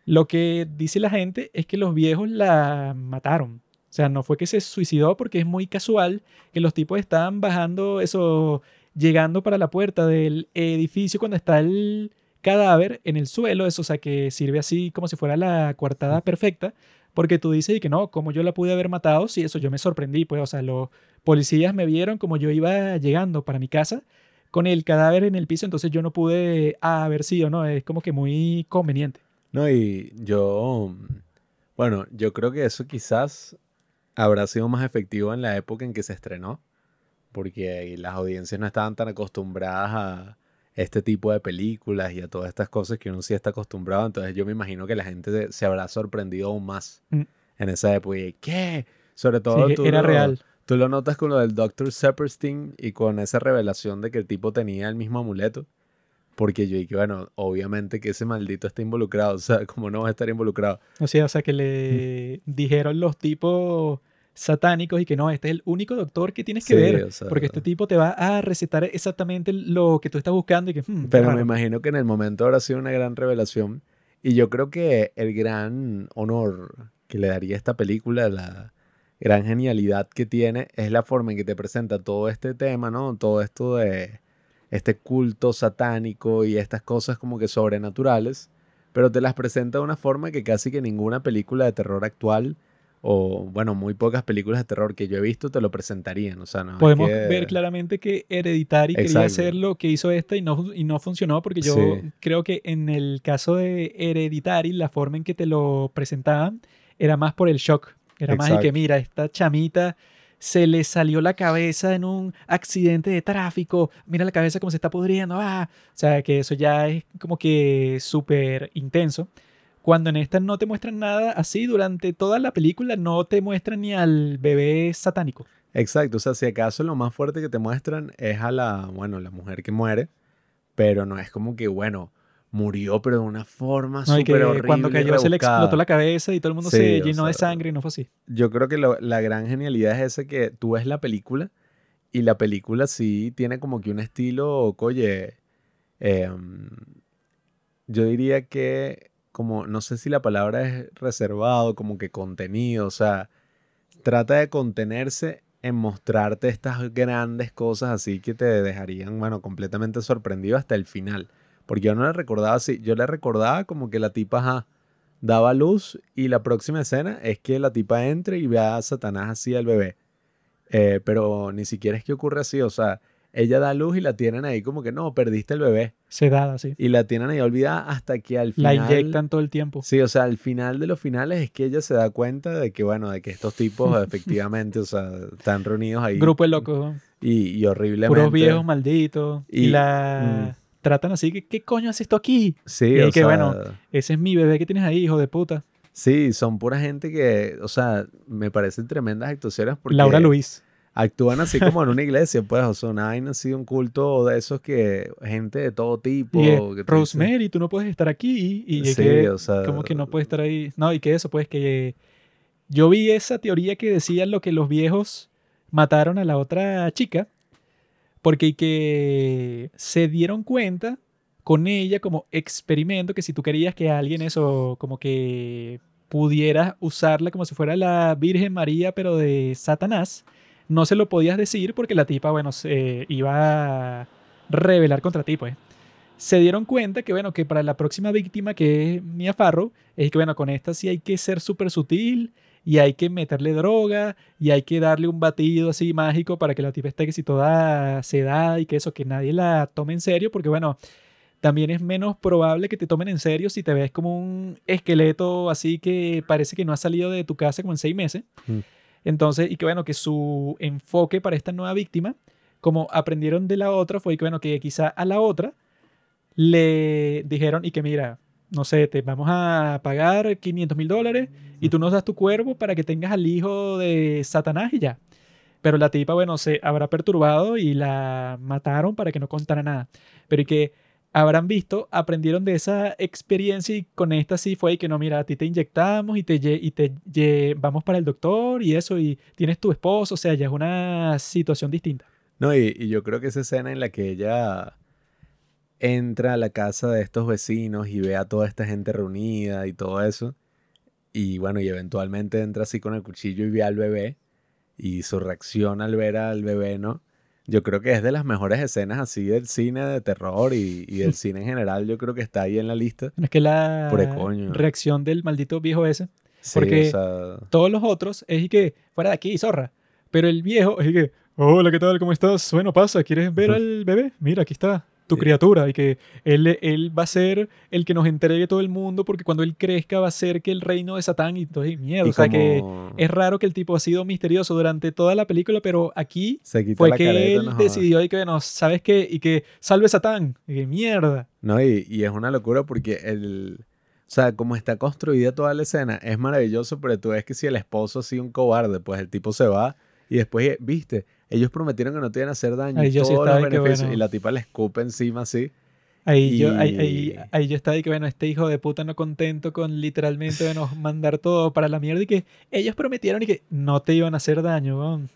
lo que dice la gente es que los viejos la mataron. O sea, no fue que se suicidó porque es muy casual que los tipos estaban bajando eso, llegando para la puerta del edificio cuando está el cadáver en el suelo, eso, o sea, que sirve así como si fuera la coartada perfecta Porque tú dices y que no, como yo la pude haber matado, sí, eso yo me sorprendí, pues, o sea, los policías me vieron como yo iba llegando para mi casa con el cadáver en el piso, entonces yo no pude haber sido, ¿no? Es como que muy conveniente. No, y yo, bueno, yo creo que eso quizás habrá sido más efectivo en la época en que se estrenó, porque las audiencias no estaban tan acostumbradas a este tipo de películas y a todas estas cosas que uno sí está acostumbrado, entonces yo me imagino que la gente se- se habrá sorprendido aún más Mm. en esa época. Y, ¿qué? Sobre todo Sí, tú era lo- real. Tú lo notas con lo del Dr. Sepperstein y con esa revelación de que el tipo tenía el mismo amuleto. Porque yo dije, bueno, obviamente que ese maldito está involucrado. <laughs> O sea, ¿cómo no va a estar involucrado? O sea, o sea, que le dijeron los tipos satánicos y que no, este es el único doctor que tienes que Sí, ver, o sea, porque este tipo te va a recetar exactamente lo que tú estás buscando y que, hmm, Pero me imagino que en el momento habrá sido una gran revelación. Y yo creo que el gran honor que le daría esta película, la gran genialidad que tiene, es la forma en que te presenta todo este tema, ¿no? Todo esto de este culto satánico y estas cosas como que sobrenaturales, pero te las presenta de una forma que casi que ninguna película de terror actual, o bueno, muy pocas películas de terror que yo he visto te lo presentarían. O sea, no Podemos que- ver claramente que Hereditary quería Exacto. hacer lo que hizo esta y no, y no funcionó porque yo Sí. creo que en el caso de Hereditary la forma en que te lo presentaban era más por el shock. Era más de que Exacto. mira, esta chamita se le salió la cabeza en un accidente de tráfico, mira la cabeza como se está pudriendo, ah. O sea, que eso ya es como que súper intenso. Cuando en esta no te muestran nada así, durante toda la película no te muestran ni al bebé satánico. Exacto, o sea, si acaso lo más fuerte que te muestran es a la, bueno, la mujer que muere, pero no es como que, bueno, murió, pero de una forma No, súper horrible. cuando cayó se le explotó la cabeza y todo el mundo Sí, se llenó de sangre y no fue así. Yo creo que lo- la gran genialidad es esa que tú ves la película y la película sí tiene como que un estilo, oye, em, yo diría que como, no sé si la palabra es reservado, como que contenido, o sea, trata de contenerse en mostrarte estas grandes cosas así que te dejarían, bueno, completamente sorprendido hasta el final. Porque yo no la recordaba así, yo la recordaba como que la tipa ajá, daba luz y la próxima escena es que la tipa entre y vea a Satanás así al bebé. Eh, pero ni siquiera es que ocurre así, o sea, ella da luz y la tienen ahí como que no, perdiste el bebé. Sedada, así. Y la tienen ahí olvidada hasta que al La final... inyectan todo el tiempo. Sí, o sea, al final de los finales es que ella se da cuenta de que, bueno, de que estos tipos <laughs> efectivamente, o sea, están reunidos ahí. Grupo de locos, ¿no? Y, y horriblemente. puros viejos malditos. Y, Y- la tratan así, que, ¿qué coño hace esto aquí? Sí, y o que, sea, bueno, Ese es mi bebé que tienes ahí, hijo de puta. sí, son pura gente que, o sea, me parecen tremendas actuaciones porque Laura Luis. actúan así como en <laughs> una iglesia, pues, o sea, una vaina así, un culto de esos que, gente de todo tipo. Y que Rosemary, tú no puedes estar aquí. Y es Sí, que, o sea, como que no puedes estar ahí. No, y que eso, pues, que yo vi esa teoría que decía lo que los viejos mataron a la otra chica, porque que se dieron cuenta con ella como experimento que si tú querías que alguien eso, como que pudieras usarla como si fuera la Virgen María, pero de Satanás, no se lo podías decir porque la tipa, bueno, se iba a rebelar contra ti, pues. Se dieron cuenta que, bueno, que para la próxima víctima, que es Mia Farrow, es que, bueno, con esta sí hay que ser súper sutil y hay que meterle droga y hay que darle un batido así mágico para que la tipa esté que si toda sedada y que eso, que nadie la tome en serio, porque, bueno, también es menos probable que te tomen en serio si te ves como un esqueleto así que parece que no ha salido de tu casa como en seis meses. Mm. Entonces, y que, bueno, que su enfoque para esta nueva víctima, como aprendieron de la otra, fue que, bueno, que quizá a la otra le dijeron y que mira, no sé, te vamos a pagar 500 mil dólares y tú nos das tu cuervo para que tengas al hijo de Satanás y ya. Pero la tipa, bueno, se habrá perturbado y la mataron para que no contara nada. Pero y que habrán visto, aprendieron de esa experiencia y con esta sí fue y que no, mira, a ti te inyectamos y te, y te llevamos para el doctor y eso y tienes tu esposo, o sea, ya es una situación distinta. No, y, y yo creo que esa escena en la que ella entra a la casa de estos vecinos y ve a toda esta gente reunida y todo eso, y bueno, y eventualmente entra así con el cuchillo y ve al bebé, y su reacción al ver al bebé, ¿no? Yo creo que es de las mejores escenas así del cine de terror y, y del <laughs> cine en general, yo creo que está ahí en la lista. Es que la coño. reacción del maldito viejo ese. Sí, Porque o sea, todos los otros es y que, fuera de aquí, zorra. Pero el viejo es y que, hola, ¿qué tal? ¿Cómo estás? Bueno, pasa, ¿quieres ver al bebé? Mira, aquí está, tu Sí. criatura. Y que él, él va a ser el que nos entregue todo el mundo porque cuando él crezca va a ser que el reino de Satán y todo es miedo. y o sea que como es raro que el tipo ha sido misterioso durante toda la película, pero aquí se fue que careta, él no decidió y que, bueno, ¿sabes qué? Y que salve Satán. Y que mierda. No, y, y es una locura porque el... O sea, como está construida toda la escena, es maravilloso, pero tú ves que si el esposo ha sido un cobarde, pues el tipo se va y después, viste, ellos prometieron que no te iban a hacer daño Ahí y yo sí estaba los y que bueno. y la tipa le escupe encima así. Ahí, yo, ahí, ahí, Y- ahí yo estaba y que, bueno, este hijo de puta no contento con literalmente, <laughs> bueno, mandar todo para la mierda y que ellos prometieron y que no te iban a hacer daño, weón.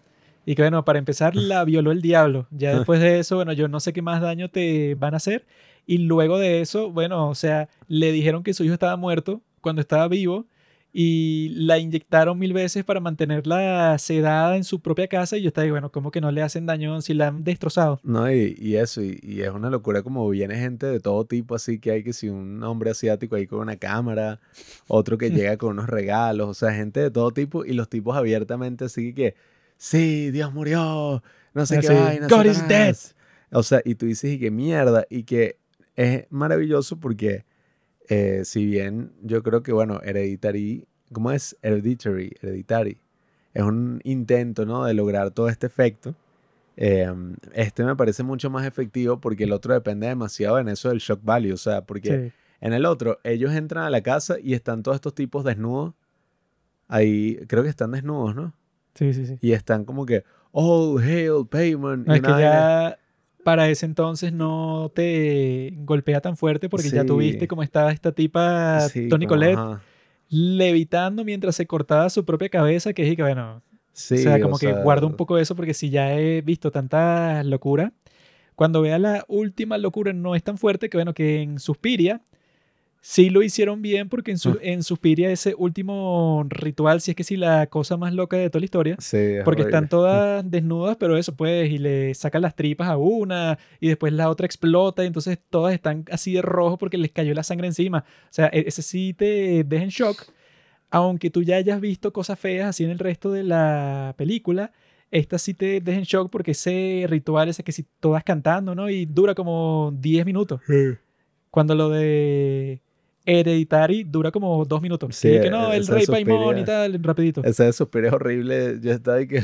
Y que, bueno, para empezar, <laughs> la violó el diablo. Ya <laughs> después de eso, bueno, yo no sé qué más daño te van a hacer. Y luego de eso, bueno, o sea, le dijeron que su hijo estaba muerto cuando estaba vivo y la inyectaron mil veces para mantenerla sedada en su propia casa. Y yo estaba, ahí, bueno, ¿cómo que no le hacen daño si la han destrozado? No, y, y eso, y, y es una locura como viene gente de todo tipo, así que hay que si un hombre asiático ahí con una cámara, otro que llega con unos regalos, o sea, gente de todo tipo, y los tipos abiertamente así que, sí, Dios murió, no sé qué vaina. God is Satanás". O sea, y tú dices, y qué mierda, y que es maravilloso porque, eh, si bien yo creo que, bueno, Hereditary, ¿cómo es? Hereditary, Hereditary, es un intento, ¿no? De lograr todo este efecto. Eh, este me parece mucho más efectivo porque el otro depende demasiado en eso del shock value. O sea, porque Sí. en el otro, ellos entran a la casa y están todos estos tipos desnudos. Ahí, creo que están desnudos, ¿no? Sí, sí, sí. Y están como que, oh, hail, payment. No, y es que ya para ese entonces no te golpea tan fuerte porque ya Sí. tuviste cómo estaba esta tipa Sí, como, Collette ajá. levitando mientras se cortaba su propia cabeza, que es que bueno, Sí, o sea, como o que sea, guardo un poco eso porque si ya he visto tanta locura, cuando vea la última locura no es tan fuerte que bueno, que en Suspiria sí lo hicieron bien porque en, su, Ah. en Suspiria ese último ritual, si es que sí la cosa más loca de toda la historia, Sí, es porque están todas desnudas, pero eso pues, y le sacan las tripas a una, y después la otra explota, y entonces todas están así de rojo porque les cayó la sangre encima. O sea, e- ese sí te deja en shock, aunque tú ya hayas visto cosas feas así en el resto de la película. Esta sí te deja en shock porque ese ritual, ese que si todas cantando, ¿no? Y dura como 10 minutos. Cuando lo de Hereditary dura como 2 minutos. Sí, y que no, el esa rey Paimon y tal, rapidito. Ese de Suspiria es horrible. Yo estaba ahí que.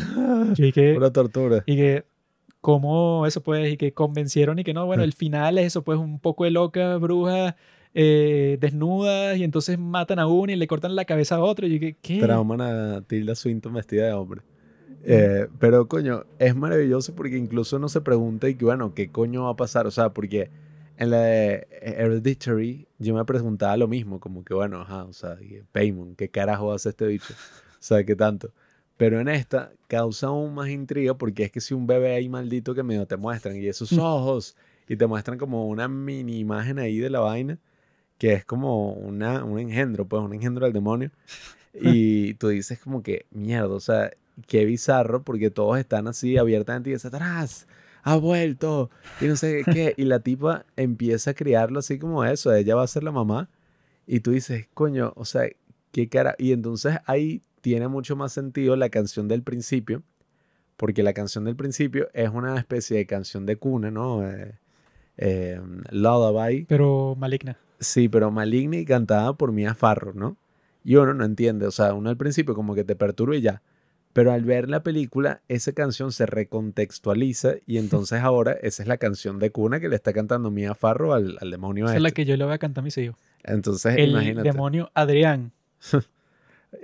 Y que, <laughs> Una tortura. y que cómo eso pues, y que convencieron y que no, bueno, el final es eso pues un poco de locas, brujas, eh, desnudas y entonces matan a una y le cortan la cabeza a otro. Y que, ¿qué? Trauman a Tilda Swinton vestida de hombre. Eh, pero coño, es maravilloso porque incluso uno se pregunta y que bueno, ¿qué coño va a pasar? O sea, porque en la de Hereditary yo me preguntaba lo mismo, como que bueno, ajá, o sea, y Paimon, ¿qué carajo hace este bicho? O sea, ¿qué tanto? Pero en esta causa aún más intriga porque es que si un bebé ahí maldito que medio te muestran y esos ojos y te muestran como una mini imagen ahí de la vaina que es como una, un engendro, pues un engendro del demonio. <laughs> Y tú dices como que, mierda, o sea, qué bizarro porque todos están así abiertamente y dice, atrás, ha vuelto, y no sé <laughs> qué. Y la tipa empieza a criarlo así como eso, ella va a ser la mamá. Y tú dices, coño, o sea, qué cara. Y entonces ahí tiene mucho más sentido la canción del principio, porque la canción del principio es una especie de canción de cuna, ¿no? Eh, eh, lullaby. Pero maligna. Sí, pero maligna y cantada por Mia Farrow, ¿no? Y uno no entiende, o sea, uno al principio como que te perturba y ya. Pero al ver la película, esa canción se recontextualiza y <laughs> entonces ahora esa es la canción de cuna que le está cantando Mia Farrow al, al demonio Esa es la este. que yo le voy a cantar a mis hijos. Entonces, El imagínate. demonio Adrián. <laughs>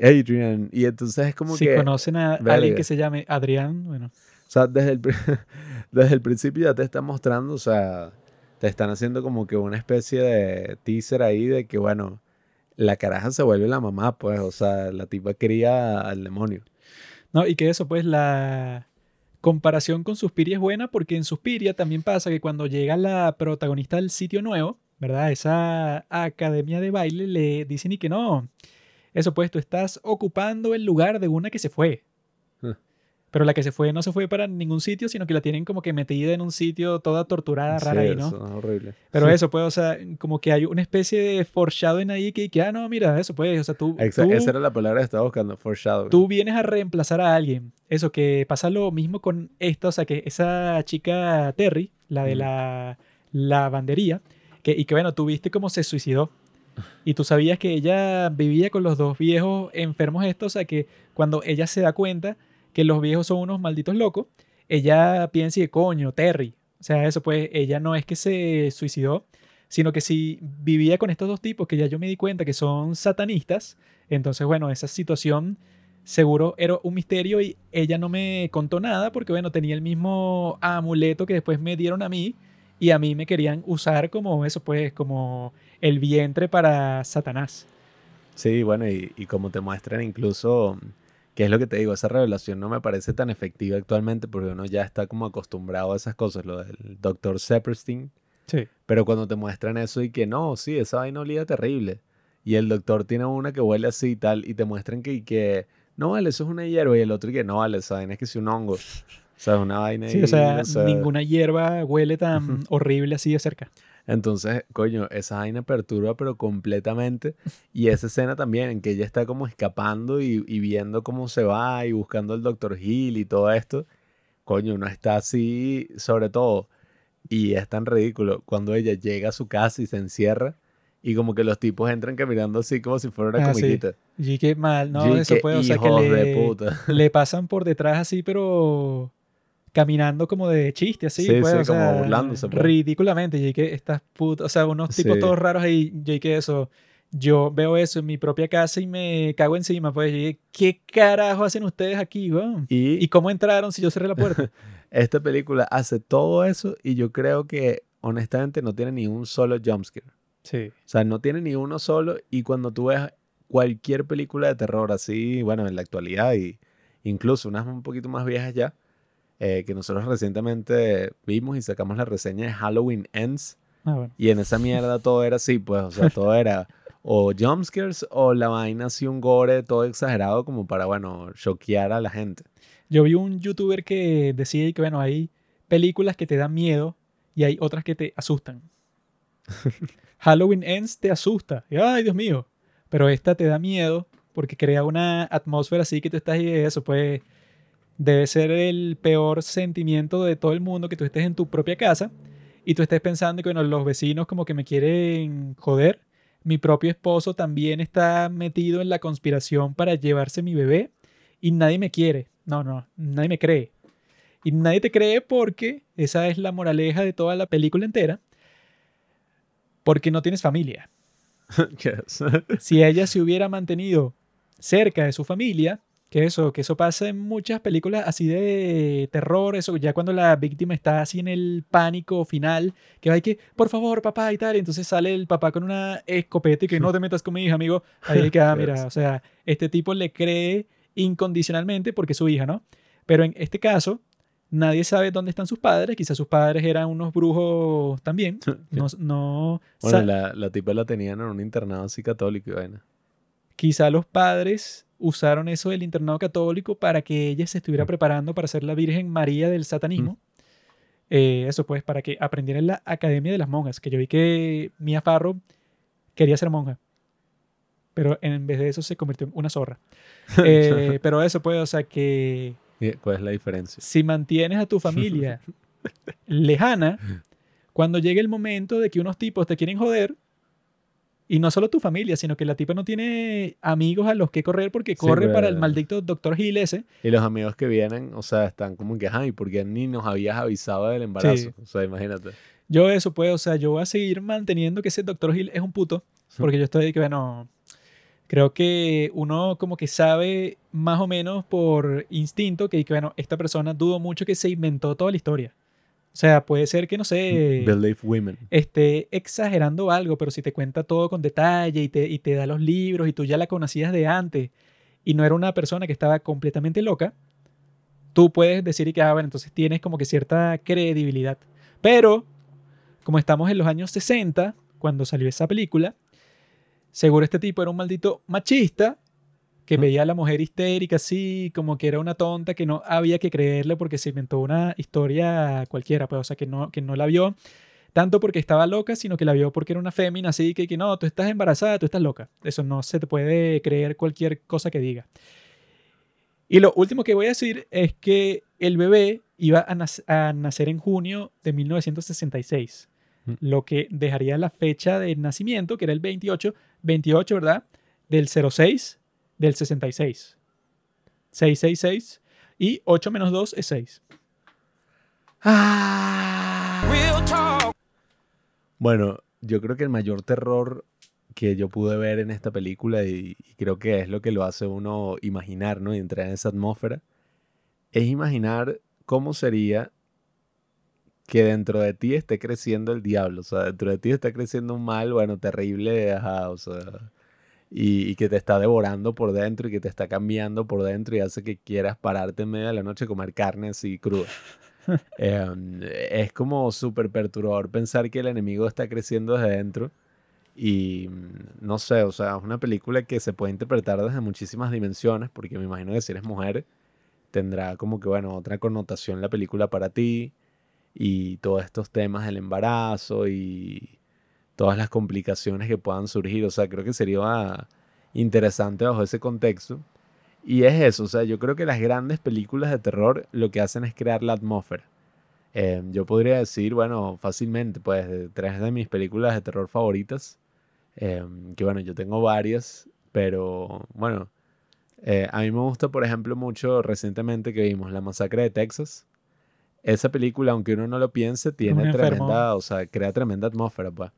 Adrian. Y entonces es como si que, conocen a alguien que se llame Adrián, bueno, o sea, desde el, <laughs> desde el principio ya te están mostrando, o sea, te están haciendo como que una especie de teaser ahí de que, bueno, la caraja se vuelve la mamá, pues, o sea, la tipa cría al demonio. No, y que eso, pues, la comparación con Suspiria es buena porque en Suspiria también pasa que cuando llega la protagonista del sitio nuevo, ¿verdad? Esa academia de baile le dicen y que no. Eso, pues, tú estás ocupando el lugar de una que se fue. Pero la que se fue no se fue para ningún sitio, sino que la tienen como que metida en un sitio toda torturada, rara Sí, ahí, ¿no? eso es horrible. Pero eso, pues, o sea, como que hay una especie de foreshadowing ahí que, que ah, no, mira, eso, pues, o sea, tú, Exa- tú, Esa era la palabra que estaba buscando, foreshadowing. tú vienes a reemplazar a alguien. Eso, que pasa lo mismo con esta, o sea, que esa chica Terry, la de Ujú. la lavandería, que, y que, bueno, tú viste cómo se suicidó. Y tú sabías que ella vivía con los dos viejos enfermos estos, o sea, que cuando ella se da cuenta que los viejos son unos malditos locos, ella piensa y coño, Terry. O sea, eso pues, ella no es que se suicidó, sino que si vivía con estos dos tipos que ya yo me di cuenta que son satanistas, entonces bueno, esa situación seguro era un misterio y ella no me contó nada porque bueno, tenía el mismo amuleto que después me dieron a mí y a mí me querían usar como eso pues, como el vientre para Satanás. Sí, bueno, y, y como te muestran incluso, que es lo que te digo, esa revelación no me parece tan efectiva actualmente porque uno ya está como acostumbrado a esas cosas, lo del Dr. Sepperstein, Sí. pero cuando te muestran eso y que no, sí, esa vaina olía terrible, y el doctor tiene una que huele así y tal, y te muestran que, y que no vale, eso es una hierba, y el otro y que no vale, esa vaina es que es un hongo. O sea, es una vaina Sí, ahí, o sea, o sea, ninguna hierba huele tan horrible así de cerca. Entonces, coño, esa vaina perturba, pero completamente. Y esa escena también, en que ella está como escapando y, y viendo cómo se va y buscando al Dr. Hill y todo esto. Coño, uno está así, sobre todo. Y es tan ridículo cuando ella llega a su casa y se encierra. Y como que los tipos entran caminando así como si fuera una Ah, sí. comiquita. Y qué mal, no, eso puede, o sea, que le, de puta. le pasan por detrás así, pero caminando como de chiste, así, Sí, pues, sí, o sea, como burlándose, pues. ridículamente. Que estas putas, o sea, unos tipos Sí. todos raros ahí, que eso, yo veo eso en mi propia casa y me cago encima, pues, dije, ¿qué carajo hacen ustedes aquí, weón? Y, ¿Y cómo entraron si yo cerré la puerta? <laughs> esta película hace todo eso y yo creo que honestamente no tiene ni un solo jumpscare. sí. O sea, no tiene ni uno solo y cuando tú ves cualquier película de terror así, bueno, en la actualidad y incluso unas un poquito más viejas ya, eh, que nosotros recientemente vimos y sacamos la reseña de Halloween Ends Ah, bueno. y en esa mierda todo era así, pues, o sea, <laughs> todo era o jumpscares o la vaina así un gore todo exagerado como para, bueno, choquear a la gente. Yo vi un youtuber que decía que, bueno, hay películas que te dan miedo y hay otras que te asustan. <laughs> Halloween Ends te asusta. Y, Ay, Dios mío. Pero esta te da miedo porque crea una atmósfera así que tú estás y eso, pues debe ser el peor sentimiento de todo el mundo que tú estés en tu propia casa y tú estés pensando que, bueno, los vecinos como que me quieren joder. Mi propio esposo también está metido en la conspiración para llevarse mi bebé y nadie me quiere. No, no, nadie me cree. Y nadie te cree porque esa es la moraleja de toda la película entera. Porque no tienes familia. <laughs> Yes. Si ella se hubiera mantenido cerca de su familia, que eso, que eso pasa en muchas películas así de terror, eso ya cuando la víctima está así en el pánico final, que hay que, por favor, papá y tal, y entonces sale el papá con una escopeta y que no te metas con mi hija, amigo. Ahí <laughs> que, ah, mira, o sea, este tipo le cree incondicionalmente porque es su hija, ¿no? Pero en este caso, nadie sabe dónde están sus padres, quizás sus padres eran unos brujos también, <laughs> no, no Bueno, la, la tipa la tenían en un internado así católico y vaina. quizá los padres usaron eso del internado católico para que ella se estuviera preparando para ser la Virgen María del satanismo. Eh, eso pues, para que aprendiera en la Academia de las Monjas, que yo vi que Mia Farrow quería ser monja. Pero en vez de eso se convirtió en una zorra. <laughs> Eh, pero eso pues, o sea que ¿Y ¿Cuál es la diferencia? si mantienes a tu familia <laughs> lejana, cuando llegue el momento de que unos tipos te quieren joder, y no solo tu familia, sino que la tipa no tiene amigos a los que correr porque Sí, corre para el maldito doctor Gil ese. Y los amigos que vienen, o sea, están como que, ay, porque ni nos habías avisado del embarazo. Sí. O sea, imagínate. Yo eso pues, o sea, yo voy a seguir manteniendo que ese doctor Gil es un puto, porque yo estoy que, bueno, creo que uno como que sabe más o menos por instinto que, que, bueno, esta persona dudo mucho que se inventó toda la historia. O sea, puede ser que, no sé, Believe women. esté exagerando algo, pero si te cuenta todo con detalle y te, y te da los libros y tú ya la conocías de antes y no era una persona que estaba completamente loca, tú puedes decir y que, ah, bueno, entonces tienes como que cierta credibilidad. Pero, como estamos en los años 60, cuando salió esa película, seguro este tipo era un maldito machista que veía a la mujer histérica así, como que era una tonta, que no había que creerle porque se inventó una historia cualquiera, pues, o sea, que no, que no la vio tanto porque estaba loca, sino que la vio porque era una fémina, así que, que no, tú estás embarazada, tú estás loca. Eso no se te puede creer cualquier cosa que diga. Y lo último que voy a decir es que el bebé iba a, nac- a nacer en junio de 1966, Mm. lo que dejaría la fecha de nacimiento, que era el 28, 28, ¿verdad? Del 06 del 66. 666 y 8 menos 2 es 6. Real talk. Bueno, yo creo que el mayor terror que yo pude ver en esta película, y, y creo que es lo que lo hace uno imaginar, ¿no? Y entrar en esa atmósfera, es imaginar cómo sería que dentro de ti esté creciendo el diablo. O sea, dentro de ti está creciendo un mal, bueno, terrible, ajá, o sea, y, y que te está devorando por dentro y que te está cambiando por dentro y hace que quieras pararte en medio de la noche a comer carne así cruda. <laughs> Em, es como súper perturbador pensar que el enemigo está creciendo desde dentro y mm, no sé, o sea, es una película que se puede interpretar desde muchísimas dimensiones porque me imagino que si eres mujer tendrá como que, bueno, otra connotación la película para ti y todos estos temas del embarazo y todas las complicaciones que puedan surgir, o sea, creo que sería interesante bajo ese contexto. Y es eso, o sea, yo creo que las grandes películas de terror lo que hacen es crear la atmósfera. Eh, yo podría decir, bueno, fácilmente, pues, tres de mis películas de terror favoritas, eh, que bueno, yo tengo varias, pero bueno, eh, a mí me gusta, por ejemplo, mucho recientemente que vimos La Masacre de Texas. Esa película, aunque uno no lo piense, tiene tremenda, o sea, crea tremenda atmósfera, pues.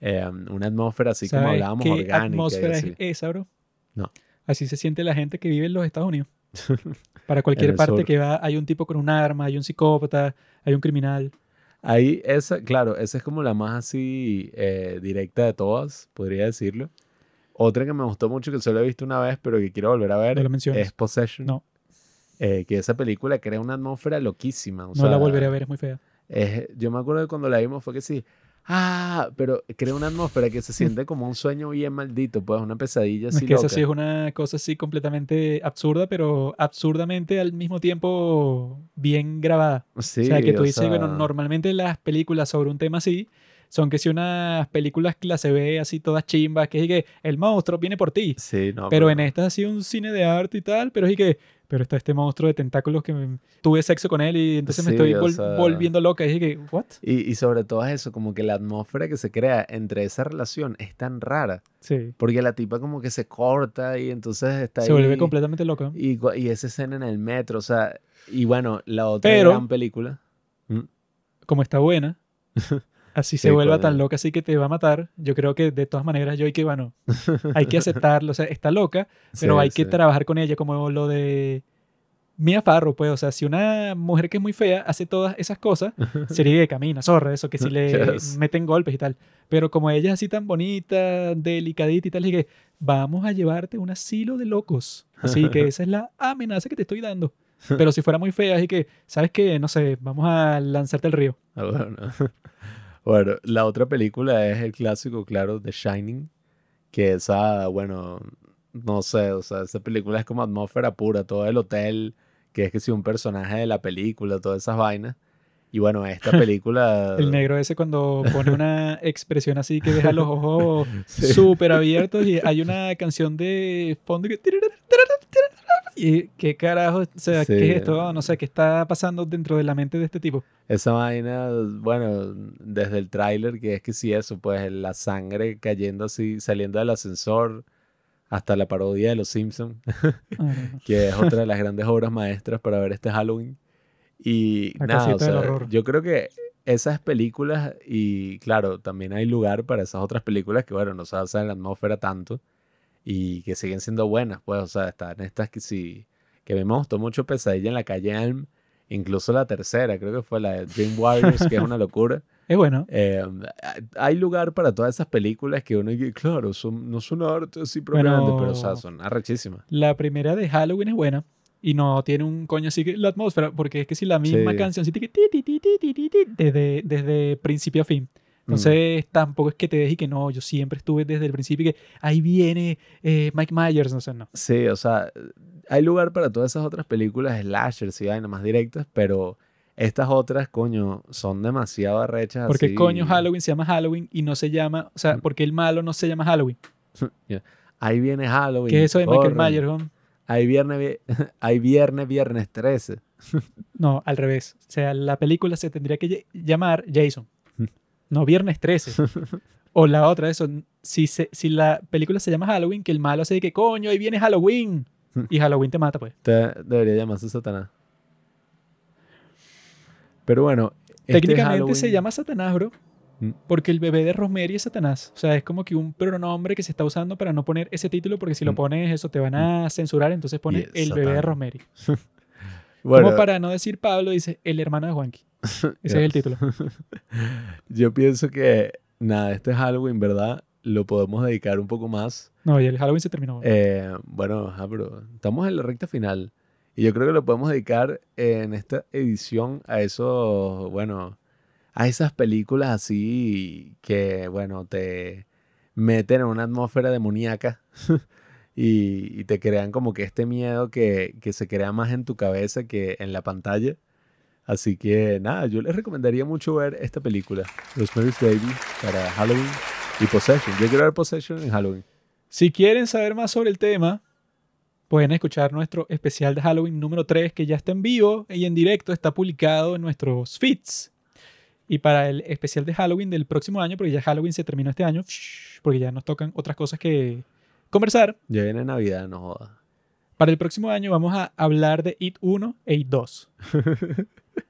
Eh, una atmósfera así como ¿Sabes hablábamos, qué orgánica. atmósfera es esa, bro? No. Así se siente la gente que vive en los Estados Unidos. <laughs> Para cualquier parte sur. que va, hay un tipo con un arma, hay un psicópata, hay un criminal. Ahí, esa, claro, esa es como la más así eh, directa de todas, podría decirlo. Otra que me gustó mucho, que solo he visto una vez, pero que quiero volver a ver, No es Possession. No. Eh, que esa película crea una atmósfera loquísima. o no sea, la volveré a ver, es muy fea. es- yo me acuerdo de cuando la vimos fue que sí. Ah, pero crea una atmósfera que se <laughs> siente como un sueño bien maldito, pues una pesadilla Es así que esa loca. sí es una cosa así completamente absurda, pero absurdamente al mismo tiempo bien grabada. Sí, o sea, que tú dices, bueno, sea, normalmente las películas sobre un tema así son que si unas películas clase B, así todas chimbas, que es que el monstruo viene por ti. Sí, no, pero en esta ha sido un cine de arte y tal, pero es que, pero está este monstruo de tentáculos que me- tuve sexo con él y entonces me Sí, estoy vol- sea- volviendo loca. Y dije que, ¿what? Y, y sobre todo es eso, como que la atmósfera que se crea entre esa relación es tan rara. Sí. Porque la tipa como que se corta y entonces está Se vuelve completamente loca. Y, y esa escena en el metro, o sea, y bueno, la otra Pero- gran película. Mm, Como está buena, <laughs> así se vuelva tan loca así que te va a matar. Yo creo que de todas maneras yo hay que, bueno, hay que aceptarlo. O sea, está loca, <laughs> pero sí, hay que sí. trabajar con ella, como lo de Mia Farrow, pues. O sea, si una mujer que es muy fea hace todas esas cosas, <laughs> sería que camina, zorra, eso, que si le Yes. meten golpes y tal. Pero como ella es así tan bonita, delicadita y tal, y que vamos a llevarte a un asilo de locos. Así que <laughs> esa es la amenaza que te estoy dando. Pero si fuera muy fea, así que, ¿sabes qué? No sé, vamos a lanzarte al río. Ah, Bueno. Bueno, la otra película es el clásico, claro, The Shining, que esa, bueno, no sé, o sea, esa película es como atmósfera pura, todo el hotel, que es que si un personaje de la película, todas esas vainas. Y bueno, esta <laughs> película... El negro ese cuando pone una <laughs> expresión así que deja los ojos Sí. súper abiertos y hay una canción de fondo que... Y qué carajo, o sea, Sí. ¿qué es esto? No sé, ¿qué está pasando dentro de la mente de este tipo? Esa vaina, bueno, desde el tráiler, que es que sí, eso, pues la sangre cayendo así, saliendo del ascensor, hasta la parodia de Los Simpsons, <laughs> que es otra de las grandes obras maestras para ver este Halloween. Y La nada, o sea, yo creo que esas películas, y claro, también hay lugar para esas otras películas que, bueno, no se basan en la atmósfera tanto y que siguen siendo buenas, pues, o sea, están estas que sí, que a mí me gustó mucho Pesadilla en la calle Elm, incluso la tercera, creo que fue la de Dream Warriors, que es una locura. Es bueno. Eh, hay lugar para todas esas películas que uno dice, claro, son, no son arte así propiamente, pero o sea, Bueno. son arrechísimas. La primera de Halloween es buena y no tiene un coño así que la atmósfera, porque es que si la misma Sí. canción desde, desde principio a fin. Entonces tampoco es que te dejes y que no, yo siempre estuve desde el principio y que ahí viene eh, Mike Myers, no sé, no. Sí, o sea, hay lugar para todas esas otras películas slashers y vainas más directas, pero estas otras, coño, son demasiado arrechas. ¿Por qué así. coño Halloween se llama Halloween y no se llama, o sea, Mm. por qué el malo no se llama Halloween? <laughs> Ahí viene Halloween. ¿Qué es eso de Michael. Myers? Hay <laughs> viernes, vi- hay viernes, viernes 13. No, al revés. O sea, la película se tendría que ll- llamar Jason. No Viernes 13. <laughs> o la otra, eso. Si, se, si la película se llama Halloween, que el malo se dice que coño, ahí viene Halloween. <laughs> Y Halloween te mata, pues. Te- debería llamarse Satanás. Pero bueno. este Técnicamente se llama Satanás, bro. Mm. Porque el bebé de Rosemary es Satanás. O sea, es como que un pronombre que se está usando para no poner ese título, porque si lo Mm. pones, eso te van a censurar. Entonces pones el bebé de. Rosemary. <laughs> Bueno, Como para no decir Pablo, dice el hermano de Juanqui. <laughs> Ese es el título. <laughs> yo pienso que, nada, este Halloween, ¿verdad? Lo podemos dedicar un poco más. No, y el Halloween se terminó. Eh, bueno, ajá, pero estamos en la recta final. Y yo creo que lo podemos dedicar en esta edición a eso, bueno, a esas películas así que, bueno, te meten en una atmósfera demoníaca <laughs> y, y te crean como que este miedo que, que se crea más en tu cabeza que en la pantalla. Así que nada, yo les recomendaría mucho ver esta película, Rosemary's Baby, para Halloween y Possession. Yo quiero ver Possession en Halloween. Si quieren saber más sobre el tema, pueden escuchar nuestro especial de Halloween número 3, que ya está en vivo y en directo, está publicado en nuestros feeds. Y para el especial de Halloween del próximo año, porque ya Halloween se terminó este año, porque ya nos tocan otras cosas que conversar. Ya viene Navidad, no joda. Para el próximo año vamos a hablar de It 1 e It 2.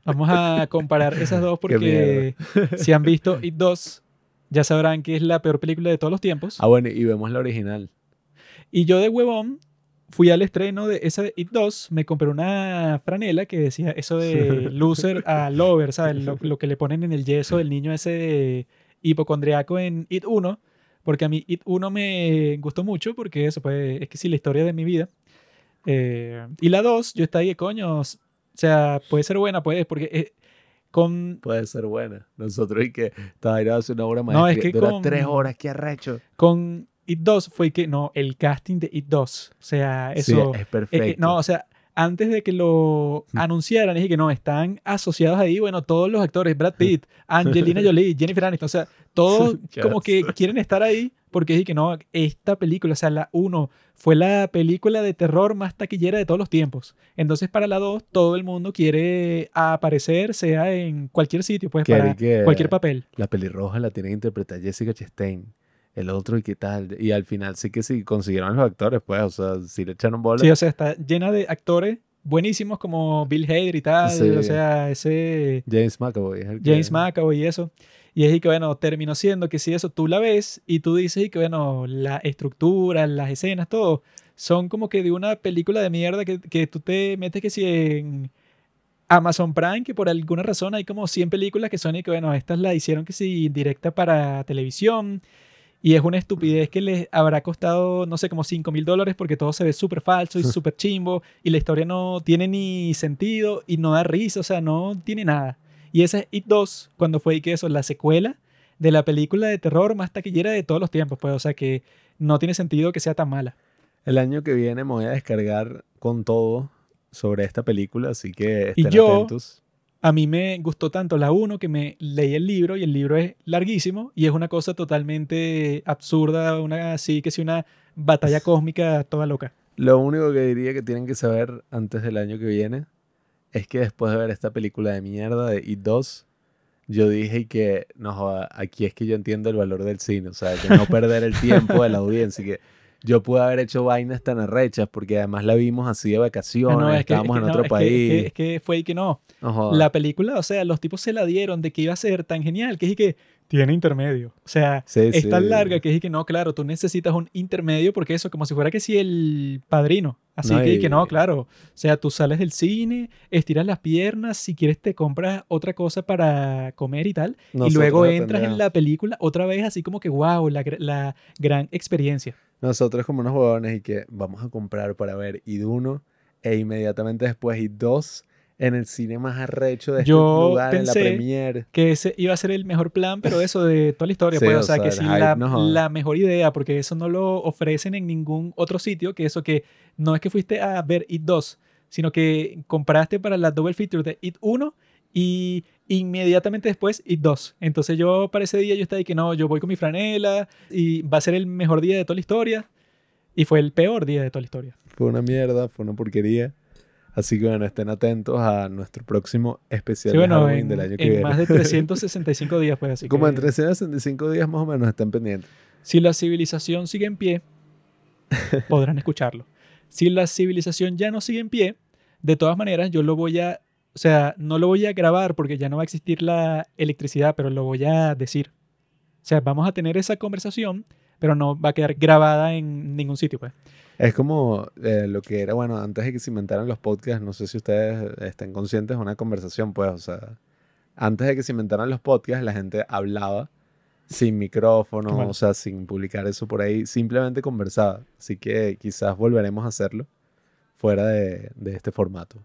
Vamos a comparar esas dos porque si han visto It 2, ya sabrán que es la peor película de todos los tiempos. Ah, bueno, y vemos la original. Y yo de huevón fui al estreno de esa de It 2, me compré una franela que decía eso de <laughs> loser a lover, ¿sabes? Lo, lo que le ponen en el yeso del niño ese de hipocondriaco en It 1, porque a mí It 1 me gustó mucho porque eso pues, es que sí, la historia de mi vida. Eh, y la 2, yo estaba ahí, coño, o sea, puede ser buena, puede, porque eh, con Puede ser buena. Nosotros y que estaba ir a hacer una obra No, maestra. es que dura con- tres horas, qué arrecho. Con It 2 fue que, no, el casting de It 2. O sea, Sí, eso. es eh, perfecto. eh, no, o sea, antes de que lo <laughs> anunciaran, dije que no, están asociados ahí, bueno, todos los actores, Brad Pitt, <laughs> Angelina Jolie, Jennifer Aniston, o sea, todos <laughs> como que quieren estar ahí porque dije que no, esta película, o sea, la 1 fue la película de terror más taquillera de todos los tiempos. Entonces, para la 2, todo el mundo quiere aparecer, sea en cualquier sitio, pues, para que cualquier papel. La pelirroja la tiene que interpretar Jessica Chastain. El otro y qué tal. Y al final sí que sí consiguieron los actores, pues. O sea, sí le echaron bola. Sí, o sea, está llena de actores buenísimos como Bill Hader y tal, Sí. o sea, ese James McAvoy. es el que- James McAvoy y eso. Y es y que, bueno, terminó siendo que si eso tú la ves y tú dices y que, bueno, la estructura, las escenas, todo, son como que de una película de mierda que, que tú te metes que si en Amazon Prime, que por alguna razón hay como 100 películas que son y que, bueno, estas la hicieron que si directa para televisión. Y es una estupidez que les habrá costado, no sé, como 5 mil dólares porque todo se ve súper falso y súper chimbo y la historia no tiene ni sentido y no da risa, o sea, no tiene nada. Y esa es It 2, cuando fue y que eso, la secuela de la película de terror más taquillera de todos los tiempos, pues, o sea, que no tiene sentido que sea tan mala. El año que viene me voy a descargar con todo sobre esta película, así que Y estén yo- atentos. A mí me gustó tanto la 1 que me leí el libro y el libro es larguísimo y es una cosa totalmente absurda, una así que si una batalla <laughs> cósmica toda loca. Lo único que diría que tienen que saber antes del año que viene es que después de ver esta película de mierda de It 2, yo dije que no aquí es que yo entiendo el valor del cine, o sea, de no perder el tiempo de la audiencia, que yo pude haber hecho vainas tan arrechas porque además la vimos así de Ah, vacaciones, no, es que- estábamos es que en no, otro es país. es que- es que fue y que no. La película, o sea, los tipos se la dieron de que iba a ser tan genial que es que tiene intermedio. O sea, Sí, es tan larga que es que no, claro, tú necesitas un intermedio porque eso, como si fuera que sí el padrino. Así No, que, y que no, claro. O sea, tú sales del cine, estiras las piernas, si quieres te compras otra cosa para comer y tal. y luego entras en la película otra vez así como que, wow, la, la gran experiencia. Nosotros como unos huevones y que vamos a comprar para ver Id 1 e inmediatamente después Id 2 en el cine más arrecho de este Yo lugar, en la pensé premiere. Que ese iba a ser el mejor plan, pero eso de toda la historia, <laughs> Sí, pues, o o sea, que sí, la, no la mejor idea, porque eso no lo ofrecen en ningún otro sitio, que eso que no es que fuiste a ver It 2, sino que compraste para la double feature de It 1 y inmediatamente después It 2. Entonces yo para ese día yo estaba ahí que no, yo voy con mi franela y va a ser el mejor día de toda la historia. Y fue el peor día de toda la historia. Fue una mierda, fue una porquería. Así que bueno, estén atentos a nuestro próximo especial Sí, de bueno, Halloween en, del año que en viene. más de <laughs> 365 días, pues así Como que en 365 días más o menos estén pendientes. si la civilización sigue en pie, podrán escucharlo. Si la civilización ya no sigue en pie, de todas maneras yo lo voy a, o sea, no lo voy a grabar porque ya no va a existir la electricidad, pero lo voy a decir. O sea, vamos a tener esa conversación, pero no va a quedar grabada en ningún sitio, pues. Es como eh, lo que era, bueno, antes de que se inventaran los podcasts, no sé si ustedes estén conscientes de una conversación, pues, o sea, antes de que se inventaran los podcasts, la gente hablaba sin micrófono, mal. o sea, sin publicar eso por ahí, simplemente conversaba. Así que quizás volveremos a hacerlo fuera de, de este formato.